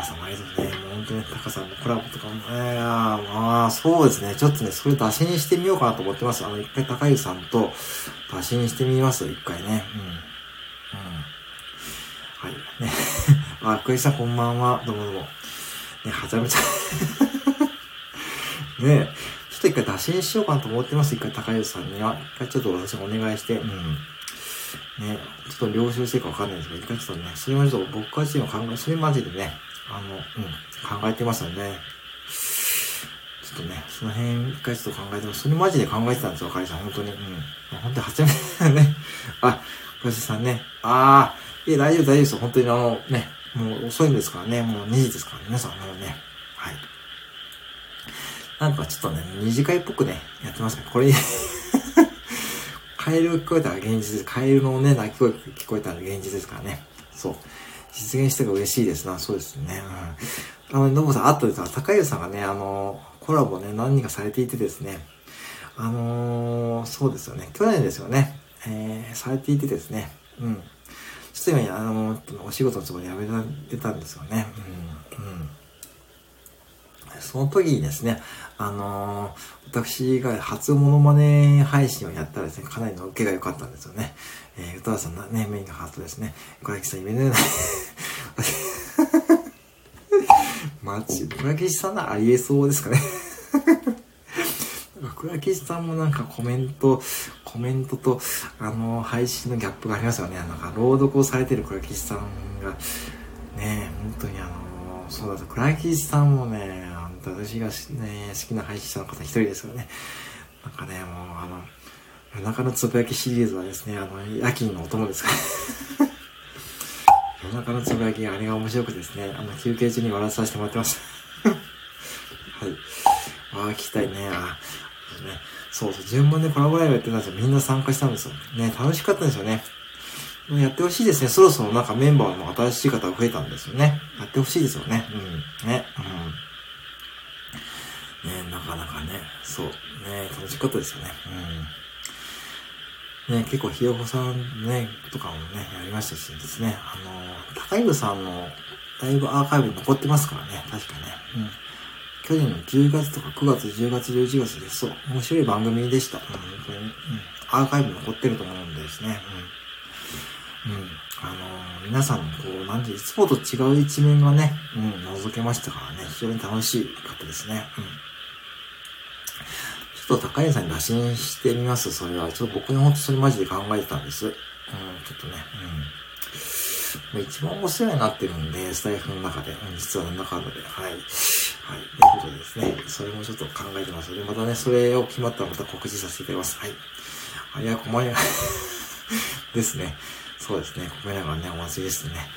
皆さんもありがとうございますね。もう本当に、タカさんのコラボとかも、ね、まあ、そうですね。ちょっとね、それ出しにしてみようかなと思ってます。あの、一回高湯さんと出しにしてみます一回ね。うん。うん。はい。ね。[LAUGHS] あ、クリさんこんばんは。どうもどうも。ね、はちゃめちゃ [LAUGHS] ねちょっと一回打診しようかなと思ってます。一回高吉さんには。一回ちょっと私もお願いして、うん。ね、ちょっと領収してるかわかんないですけど、一回ちょっとね、それもちょっと僕自身の考え、それマジでね、あの、うん、考えてますので、ね、ちょっとね、その辺一回ちょっと考えてます。それマジで考えてたんですよ、かりさん。本当に。うん。本当にはちゃめね。[LAUGHS] あ、かしさんね。ああ、いや、大丈夫、大丈夫ですよ。本当にあの、ね、もう遅いんですからね。もう2時ですから、皆さん、もうね、はい。なんかちょっとね、二次会っぽくね、やってますね。これ [LAUGHS] カエル聞こえたら現実です。カエルのね、鳴き声聞こえたら現実ですからね。そう。実現したら嬉しいですな。そうですね。うん。あの、ノブさん、あとでさ、高湯さんがね、あの、コラボね、何人かされていてですね、あのー、そうですよね。去年ですよね。えー、されていてですね。うん。ちょっと今、あの、お仕事のつもりやめてたんですよね。うん。うん。その時にですね、あのー、私が初モノマネ配信をやったらですね、かなりの受けが良かったんですよね。えー、歌田さんのね、メインのハートですね。小焼さん、夢のようなマジ、小焼さんならありえそうですかね [LAUGHS] 倉木さんもなんかコメント、コメントと、あの、配信のギャップがありますよね。なんか、朗読をされてる倉木さんが、ね、本当にあの、そうだと、倉木さんもね、私がね、好きな配信者の方一人ですよね。なんかね、もうあの、夜中のつぶやきシリーズはですね、あの、夜勤のお供ですから。[LAUGHS] 夜中のつぶやき、あれが面白くですね、あの、休憩中に笑わさせてもらってます。[LAUGHS] はい。ああ、聞きたいね。あね、そうそう、順番でコラボライブやってたんですよ。みんな参加したんですよ。ね、楽しかったんですよね。やってほしいですね。そろそろなんかメンバーの新しい方が増えたんですよね。やってほしいですよね。うん。ね。うん。ね、なかなかね、そう、ね、楽しかったですよね。うん。ね、結構ひよこさんね、とかもね、やりましたしですね、あの、高井さんのだいぶアーカイブ残ってますからね、確かね。うん。去年の10月とか9月、10月、11月です。そう。面白い番組でした。うん、本当に。うん。アーカイブ残ってると思うんでですね。うん。うん。あのー、皆さんのこう、なんていつもと違う一面がね、うん、覗けましたからね、非常に楽しかったですね。うん。ちょっと高柳さんに打診してみます、それは。ちょっと僕にほんとそれマジで考えてたんです。うん、ちょっとね、うん。一番お世話になってるんで、スタイフの中で、実はの中で、はい。はい。ということでですね、それもちょっと考えてますので、またね、それを決まったらまた告知させていただきます。はい。あ、いや、困りな [LAUGHS] ですね。そうですね。米長ね、お祭りですね。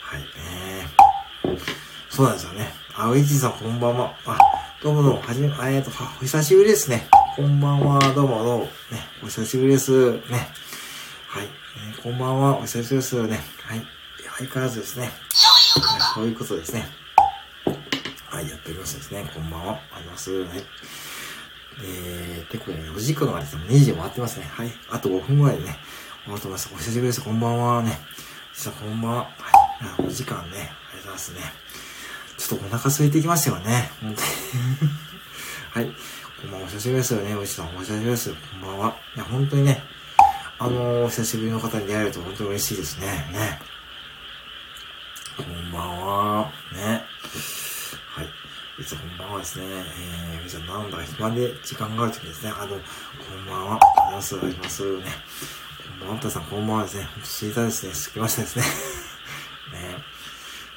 はい。えー、そうなんですよね。あ、ウイチさん、こんばんは。あ、どうもどうも、はじめ、えっと、お久しぶりですね。こんばんは、どうもどうも。ね、お久しぶりです。ね。はい。えー、こんばんは、お久しぶりです。ね。はい。相変わらずですね。そういうことですね。はい、やっておりますですね。こんばんは。あります。ね。えー、結構ね、お時間がですね、2時回ってますね。はい。あと5分ぐらいでね、終わってます。お久しぶりです。こんばんは。ね。さあ、こんばんは。はい。お時間ね、ありがとうございますね。ちょっとお腹空いてきましたよね。本当に [LAUGHS] はい。こんばんは、お久しぶりですよね。おじさん、お久しぶりです。こんばんは。いや、本当にね、あのー、お久しぶりの方に出会えると本当に嬉しいですね。ね。こんばんは。ね。はい。いつこんばんはですね。えー、じゃあなんだか暇で時間があるときですね。あの、こんばんは。あります。あります。ね。こんばんは。たさん、こんばんはですね。ほんと知りたいですね。すきましたですね。[LAUGHS] ね。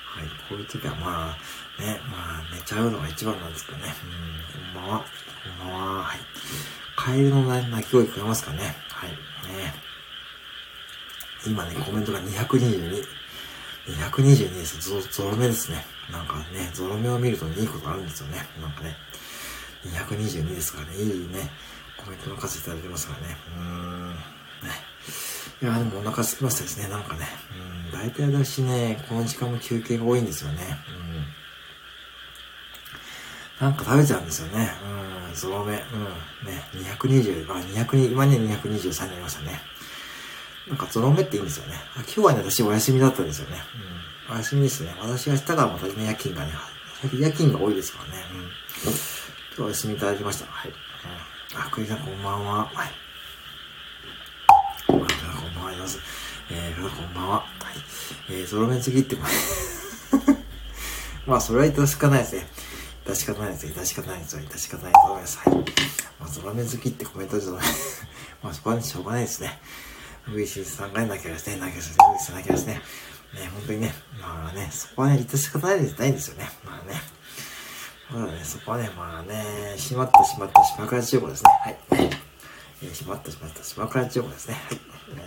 はい、こういう時はまあ、ね、まあ、寝ちゃうのが一番なんですけどね。うん、こんばんは。こんばんは。い。カエルの鳴き声聞こえますかね。はい。ね。今ね、コメントが222。222です。ゾゾロ目ですね。なんかね、ゾロ目を見るといいことあるんですよね。なんかね。222ですからね。いいね。コメントの数いただいてますからね。うーん。ね。いや、でもお腹すきましたですね。なんかね。うん。大体私ね、この時間も休憩が多いんですよね。うん。なんか食べちゃうんですよね。うん。ゾロ目。うん。ね。220、まあ200、今に223になりましたね。なんかゾロ目っていいんですよね。今日はね、私お休みだったんですよね。うん。お休みですね。私は明日からまたね、夜勤がね、夜勤が多いですからね。うん。今日はお休みいただきました。はい。うん。あ、クリさんこんばんは。はい。います。えー、こんばんは。はい。えー、ゾロ目次って、[LAUGHS] まあ、それは致し方ないですね。致し方ないですよ。致し方ないですよ。致し方ないと思います。はい。まあ、ゾロ目好きってコメントでと、[LAUGHS] まあ、そこはね、しょうがないですね。VC さんがなきゃですね、なきゃですね、VC さんなきゃですね。ね、本当にね、まあね、そこはね、致し方ないですないんですよね。まあね。まだね、そこはね、まあね、しまったしまったしまくらちゅうこですね。はい。えー、しまったしまったしまくらちゅうこですね。はい。ね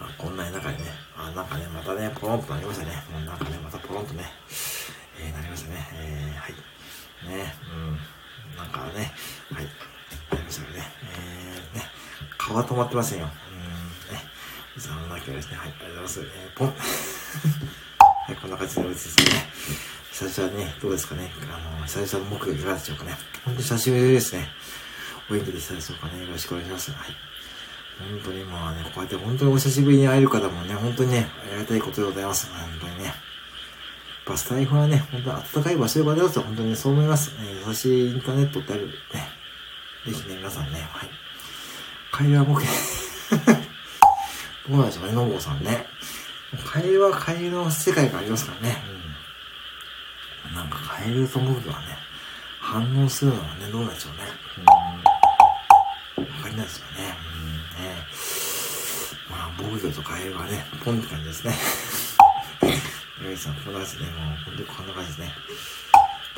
まあ、こんな中にね、あ、なんかね、またね、ポロンとなりましたね。もうなんかね、またポロンとね、えー、なりましたね。えー、はい。ね、うん。なんかね、はい。なりましたけどね。えー、ね、皮止まってませんよ。うん、ね。さんの中ですね。はい、ありがとうございます。えー、ポン。[LAUGHS] はい、こんな感じでですね。久々ね、どうですかね。あの、久々の木曜いかがでしょうかね。本当に久しぶりですね。お元気でしたでしょうかね。よろしくお願いします。はい。本当にまあね、こうやって本当にお久しぶりに会える方もね、本当にね、ありがたいことでございます。本当にね。バスタイフはね、本当に暖かい場所でございます本当に、そう思います。え優しいインターネットってある。ね。ぜひね、皆さんね、はい。カエルは僕、[LAUGHS] どうなんでしょうね、のぼうさんね。カエルはカエルの世界がありますからね。うん。なんかカエルと僕はね、反応するのはね、どうなんでしょうね。うん。わかりないですよね。まあ、防御とカエルはね、ポンって感じですね。ヨイさん、こんな感じで、もう、本当にこんな感じですね。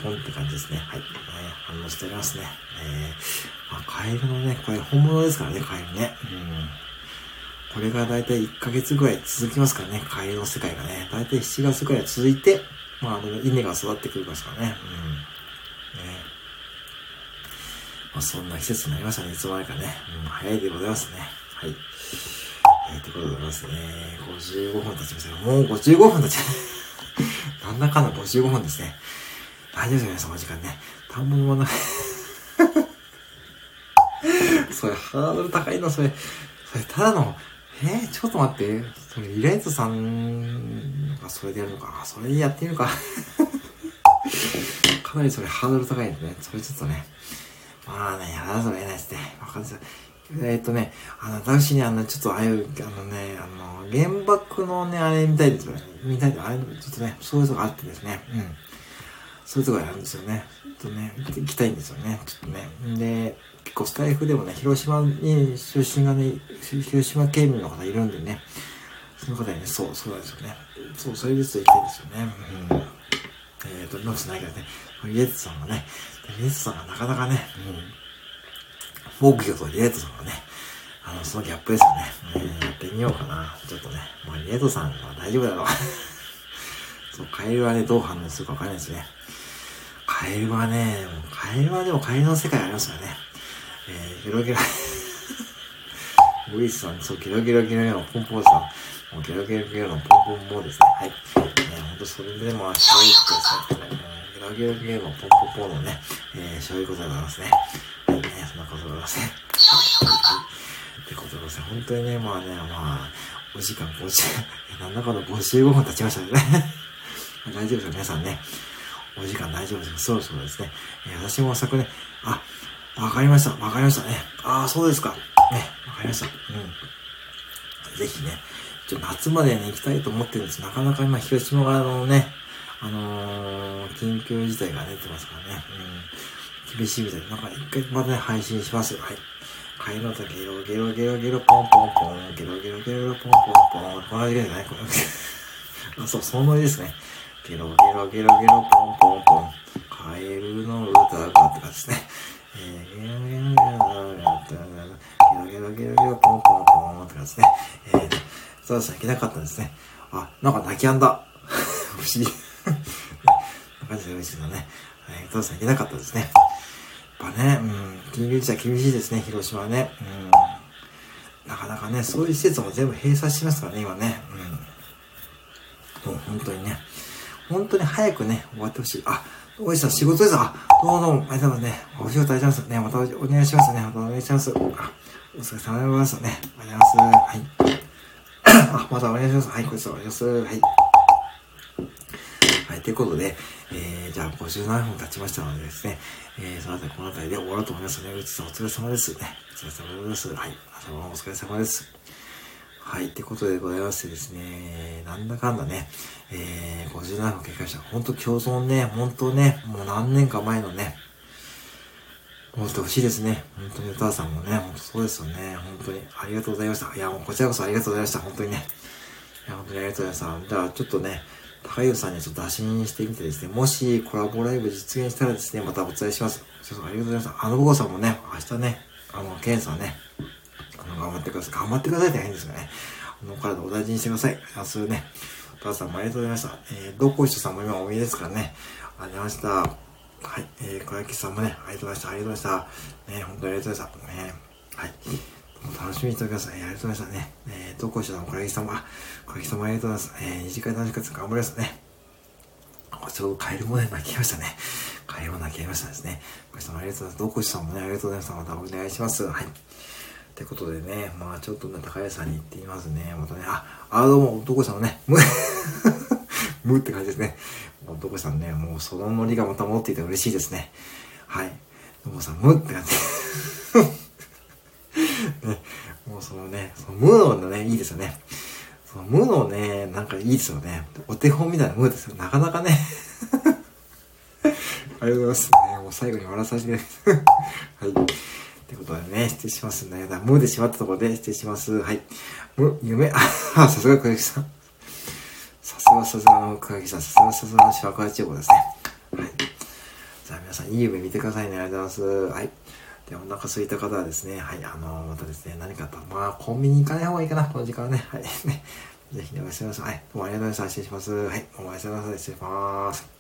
ポンって感じですね。はい。えー、反応しておりますね。えー、まあ、カエルのね、これ本物ですからね、カエルね。うん。これがだいたい1ヶ月ぐらい続きますからね、カエルの世界がね。だいたい7月ぐらい続いて、まあ、あの、稲が育ってくるますからね。うん。ねまあ、そんな季節になりましたね、いつの間にかね。うん、早いでございますね。はい。えー、ということでございますね。55分経ちましたもう55分経ちなんだかんだ55分ですね。大丈夫ですよね、その時間ね。単語のな [LAUGHS] それ、ハードル高いの、それ。それ、ただの、えー、ちょっと待って。それ、リライトさんがそれでやるのか。それでやってみるか。[LAUGHS] かなりそれハードル高いんでね。それちょっとね。まあね、やらざるを得ないですね。わかんですえっ、とね、あの、私にあの、ちょっとああいう、あのね、あの、原爆のね、あれ見たいですよね。見たいあれ、ちょっとね、そういうのがあってですね。うん。そういうところやるんですよね。ちょっとね、行きたいんですよね。ちょっとね。で、結構スタイフでもね、広島に出身がね、広島県民の方いるんでね、その方にね、そう、そうなんですよね。そう、それでちょっと行きたいですよね。うん。えーと、ノースないけどね、リエットさんがね、リエットさんがなかなかね、うん、木魚とリエットさんがね、あの、そのギャップですよね。うん、やってみようかな。ちょっとね、まあ、リエットさんは大丈夫だろう。[LAUGHS] そう、カエルはね、どう反応するかわかんないですね。カエルはね、もうカエルはでもカエルの世界ありますよね。えー、ゲロゲロ [LAUGHS] ウィスさん、そう、ゲロゲロゲロのポンポンさん、もうゲロゲロゲロのポンポンもですね、はい。ね、ほんとそれでも、そういうことですね。ゲロゲロゲロのポンポンポンのね、えー、そういうことでございますね。ことでございますね。ってことでございますね。本当にね、まあね、まあ、お時間50、[LAUGHS] なんだかの55分経ちましたね。[LAUGHS] 大丈夫ですよ、皆さんね。お時間大丈夫ですかそろそろですね。えー、私も昨年、あ、わかりました。わかりましたね。ああ、そうですか。ね、わかりました。うん。ぜひね、ちょ夏までね、行きたいと思ってるんです。なかなか今、広島側のね、あのー、緊急事態が出てますからね。うん。厳しいみたいで、なんか一回またね、配信しますよ。はい。帰ろうとゲロゲロゲロゲロポンポンポン、ゲロゲロゲロポンポンポン。こんなじゃない？これ。あ、そう、そのノリですね。ゲロゲロゲロゲロポンポンポン。カエルの歌がって感じですね。えー、ゲロゲロゲロゲロゲロゲロゲロポンポンポンって感じですね。えー、そうですね、いけなかったですね。あ、なんか泣きやんだ。不思議。[LAUGHS] [LAUGHS] な感じで嬉しいのね。えー、そうですね、いけなかったですね。やっぱね、うん、緊急事態厳しいですね、広島はね。うん。なかなかね、そういう施設も全部閉鎖してますからね、今ね。うん。もう本当にね。本当に早くね、終わってほしい。あ、おじさん仕事です。あ、どうもどうも、ありがとうございますね。お仕事ありがとうございますね。またお願いしますね。またお願いします。あ、お疲れ様でございますね。ありがとうございます。はい。[COUGHS] あ、またお願いします。はい、こいつお願いします。はい。はい、ということで、えー、じゃあ57分経ちましたのでですね、えー、そのあたりこのあたりで終わろうと思いますね。うちさんお疲れ様ですね。お疲れ様です。はい。朝晩お疲れ様です。はい。ってことでございましてですね、なんだかんだね、えー、57分経過した。ほんと共存ね、本当ね、もう何年か前のね、思ってほしいですね。本当に歌さんもね、本当そうですよね。本当にありがとうございました。いや、もうこちらこそありがとうございました。本当にね。いや、本当にありがとうございました。じゃあ、ちょっとね、高湯さんにちょっと打診してみてですね、もしコラボライブ実現したらですね、またお伝えします。そうそう、ありがとうございました。あのぼこさんもね、明日ね、あの、ケンさんね、頑張ってください。頑張ってくださいって変ですよね。あの、体お大事にしてください。明日ね、お母さんもありがとうございました。えー、どこいしさんも今お見えですからね。ありがとうございました。はい。えー、小焼さんもね、ありがとうございました。ありがとうございました。ね、本当にありがとうございました。ね、はい。楽しみにしておきます。えー、ありがとうございましたね。えー、どこいしさんも小焼さんも、あ、小焼さんもありがとうございます。えー、二次会楽しかった。頑張りますね。ちょうどカエルもね、泣きましたね。カエルも泣きましたですね。ご視聴ありがとうございます。どこしさんもね、ありがとうございます。またお願いします。はい。ってことでね、まあちょっとね、高橋さんに言ってみますね。またね、あ、あ、どうも、どこさんもね、む、[LAUGHS] むって感じですね。どこさんね、もうそのノリがまた持っていて嬉しいですね。はい。どこさん、むって感じ。ね、もうそのね、その無のね、いいですよね。その無のね、なんかいいですよね。お手本みたいな無ですよ。なかなかね。[LAUGHS] ありがとうございます。ね、もう最後に笑わさせて。[LAUGHS] はい。ってことでね、失礼しますね。だ、無でしまったところで失礼します。はい。無、夢、あ、さすが小雪さん。さすがさすがの小雪さん。さすがさすがのシワクワチーボですね。はい。じゃあ皆さん、いい夢見てくださいね。ありがとうございます。はい。で、お腹空いた方はですね、はい、あのー、またですね、何かと、まあ、コンビニ行かない方がいいかな、この時間はね。はい。ね。[LAUGHS] ぜひね、おやすみなさい。はい。どうもありがとうございました。失礼します。はい。おやすみなさい。失礼します。